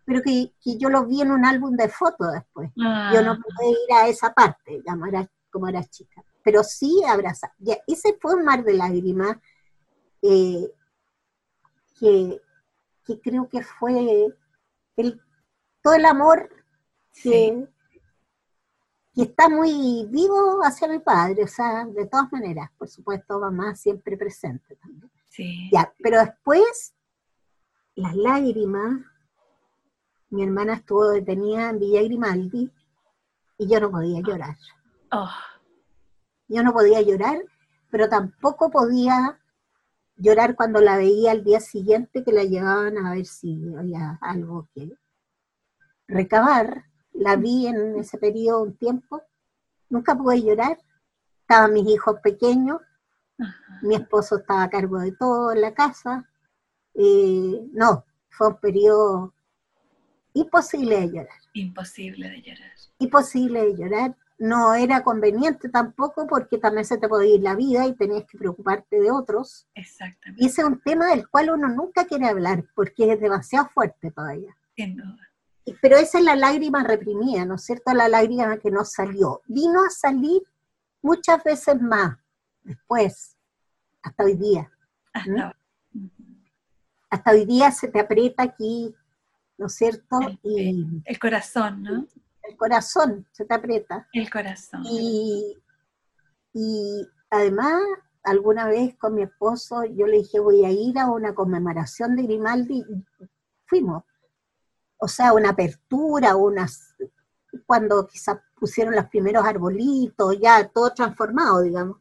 C: pero que, que yo lo vi en un álbum de fotos después. Yo no
B: Ah,
C: pude ir a esa parte, digamos, era- como era chica. Pero sí abrazar. Ya, ese fue un mar de lágrimas eh, que, que creo que fue el, todo el amor
B: sí.
C: que, que está muy vivo hacia mi padre. O sea, de todas maneras, por supuesto, mamá siempre presente también.
B: Sí.
C: Ya, pero después, las lágrimas, mi hermana estuvo detenida en Villa Grimaldi y yo no podía llorar.
B: Oh,
C: Yo no podía llorar, pero tampoco podía llorar cuando la veía al día siguiente que la llevaban a ver si había algo que recabar. La vi en ese periodo un tiempo, nunca pude llorar. Estaban mis hijos pequeños,
B: ajá.
C: mi esposo estaba a cargo de todo en la casa. Eh, no, fue un periodo imposible de llorar.
B: Imposible de llorar.
C: Imposible de llorar. No era conveniente tampoco porque también se te podía ir la vida y tenías que preocuparte de otros. Y
B: Exactamente.
C: ese es un tema del cual uno nunca quiere hablar porque es demasiado fuerte todavía.
B: Sin duda.
C: Pero esa es la lágrima reprimida, ¿no es cierto? La lágrima que no salió. Vino a salir muchas veces más después, hasta hoy día.
B: Hasta
C: hoy día se te aprieta aquí, ¿no es cierto?
B: El-
C: Y
B: El corazón, ¿no?
C: el corazón se te aprieta.
B: El corazón.
C: Y, y además, alguna vez con mi esposo, yo le dije, voy a ir a una conmemoración de Grimaldi, y fuimos. O sea, una apertura, unas, cuando quizás pusieron los primeros arbolitos, ya todo transformado, digamos.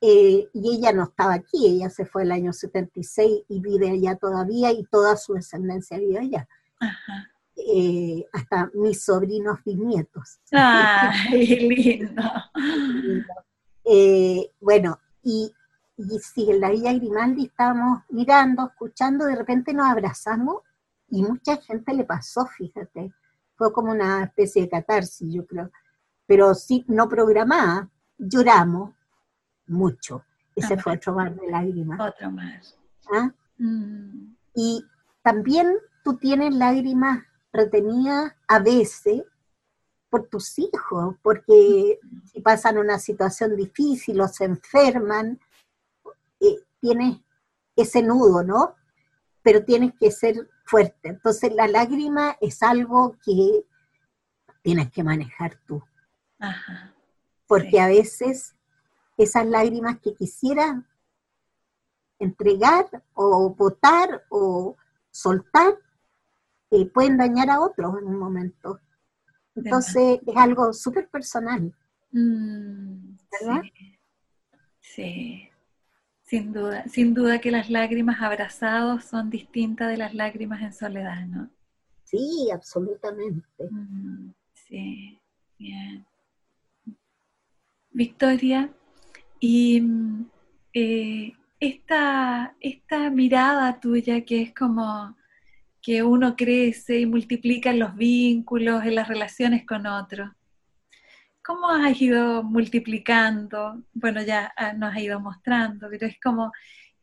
C: Eh, y ella no estaba aquí, ella se fue el año 76 y vive allá todavía y toda su descendencia vive allá,
B: Ajá.
C: eh, hasta mis sobrinos bisnietos.
B: Ay, [LAUGHS] lindo.
C: Eh, bueno, y, y sí, en la Villa Grimaldi estábamos mirando, escuchando, de repente nos abrazamos y mucha gente le pasó, fíjate. Fue como una especie de catarsis, yo creo. Pero sí, no programada, lloramos mucho. Ese fue otro mar de lágrimas.
B: Otro más.
C: ¿ah?
B: Mm,
C: Y también tú tienes lágrimas retenidas a veces por tus hijos, porque si pasan una situación difícil o se enferman, eh, tienes ese nudo, ¿no? Pero tienes que ser fuerte. Entonces la lágrima es algo que tienes que manejar tú,
B: Ajá.
C: porque
B: Sí.
C: a veces esas lágrimas que quisieras entregar o botar o soltar eh, pueden dañar a otros en un momento. Entonces es algo súper personal.
B: Mm,
C: ¿Verdad?
B: Sí. Sí. Sin duda, sin duda que las lágrimas abrazados son distintas de las lágrimas en soledad, ¿no?
C: Sí, absolutamente.
B: Mm, sí, bien. Victoria, y eh, esta, esta mirada tuya que es como que uno crece y multiplica en los vínculos, en las relaciones con otros. ¿Cómo has ido multiplicando? Bueno, ya ah, nos has ido mostrando, pero es como,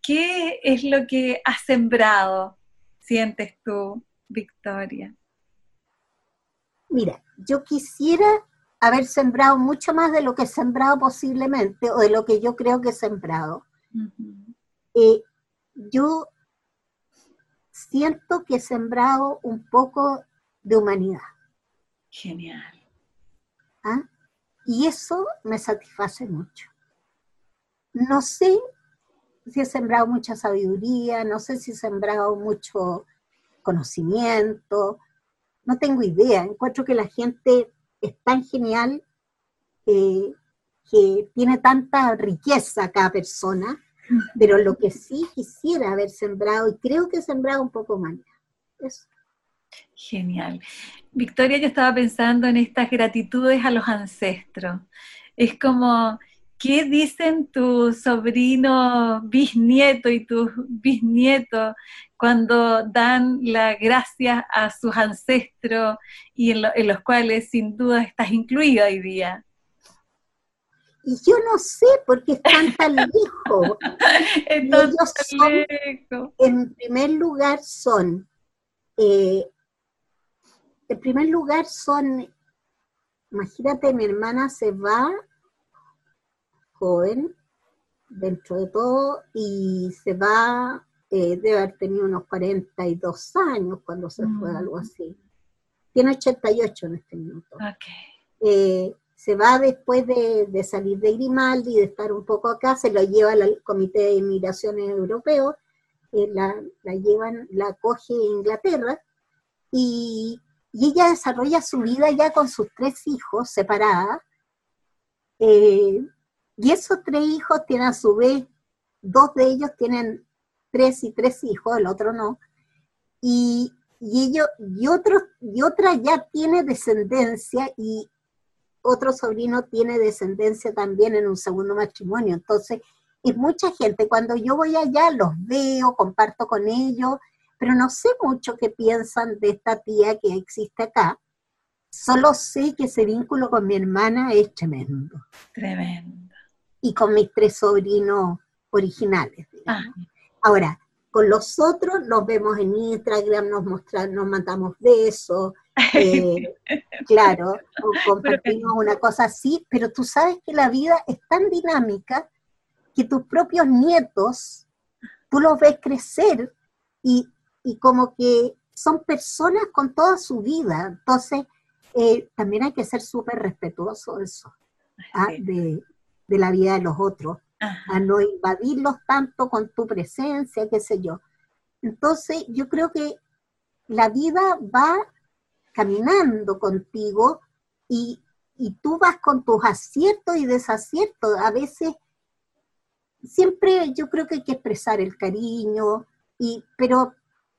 B: ¿qué es lo que has sembrado, sientes tú, Victoria?
C: Mira, yo quisiera haber sembrado mucho más de lo que he sembrado posiblemente, o de lo que yo creo que he sembrado. Eh, yo siento que he sembrado un poco de humanidad.
B: Genial.
C: ¿Ah? Y eso me satisface mucho. No sé si he sembrado mucha sabiduría, no sé si he sembrado mucho conocimiento, no tengo idea. Encuentro que la gente es tan genial, eh, que tiene tanta riqueza cada persona, pero lo que sí quisiera haber sembrado, y creo que he sembrado un poco más. Eso.
B: Genial. Victoria, yo estaba pensando en estas gratitudes a los ancestros. Es como, ¿qué dicen tus sobrinos bisnietos y tus bisnietos cuando dan la gracia a sus ancestros y en, en los cuales sin duda estás incluido hoy día?
C: Y yo no sé por qué están tan [LAUGHS] lejos. En primer lugar, son, eh, en primer lugar, son, imagínate, mi hermana se va joven, dentro de todo, y se va, eh, debe haber tenido unos 42 años cuando se fue, mm. algo así. Tiene 88 en este minuto. Okay. Eh, se va después de, salir de Grimaldi, de estar un poco acá, se lo lleva al Comité de Inmigraciones Europeo, eh, la, llevan, la coge Inglaterra, y, ella desarrolla su vida ya con sus tres hijos separada, eh, y esos tres hijos tienen a su vez, dos de ellos tienen tres y tres hijos, el otro no, y, y ellos, y, otros, y otra ya tiene descendencia y otro sobrino tiene descendencia también en un segundo matrimonio. Entonces, es mucha gente. Cuando yo voy allá, los veo, comparto con ellos, pero no sé mucho qué piensan de esta tía que existe acá. Solo sé que ese vínculo con mi hermana es tremendo.
B: Tremendo.
C: Y con mis tres sobrinos originales. Ah. Ahora, con los otros nos vemos en Instagram, nos mostramos, nos mandamos besos, [LAUGHS] eh, claro, [LAUGHS] compartimos una cosa así, pero tú sabes que la vida es tan dinámica que tus propios nietos, tú los ves crecer y, como que son personas con toda su vida. Entonces, eh, también hay que ser súper respetuoso de eso, ¿ah? de, la vida de los otros, a no invadirlos tanto con tu presencia, qué sé yo. Entonces, yo creo que la vida va caminando contigo y, tú vas con tus aciertos y desaciertos. A veces, siempre yo creo que hay que expresar el cariño, y, pero,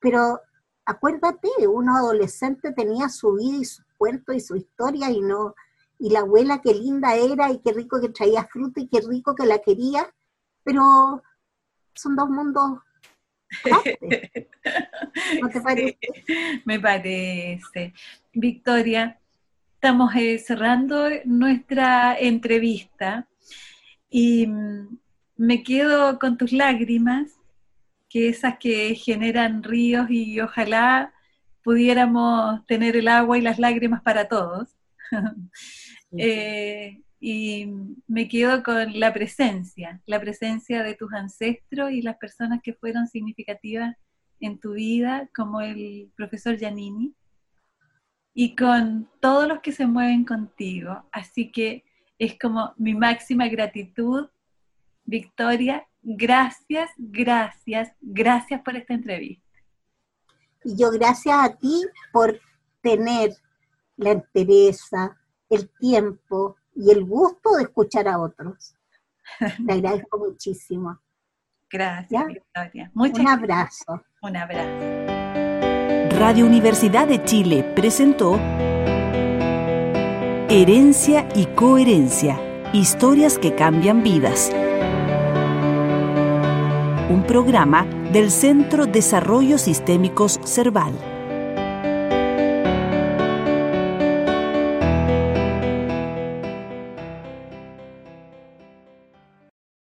C: pero acuérdate, un adolescente tenía su vida y su cuento y su historia y no, y la abuela qué linda era y qué rico que traía fruta y qué rico que la quería, pero son dos mundos [LAUGHS]
B: ¿No te parece? me parece. Victoria, estamos eh, cerrando nuestra entrevista y mm, me quedo con tus lágrimas, que esas que generan ríos y ojalá pudiéramos tener el agua y las lágrimas para todos. [LAUGHS] Eh, y me quedo con la presencia, la presencia de tus ancestros y las personas que fueron significativas en tu vida, como el profesor Giannini, y con todos los que se mueven contigo. Así que es como mi máxima gratitud, Victoria. Gracias, gracias, gracias por esta entrevista.
C: Y yo gracias a ti por tener la entereza, el tiempo, y el gusto de escuchar a otros. Te agradezco [LAUGHS] muchísimo.
B: Gracias, Victoria.
C: Un abrazo.
B: Un abrazo.
A: Radio Universidad de Chile presentó Herencia y Coherencia Historias que cambian vidas. Un programa del Centro Desarrollo Sistémicos Cerval.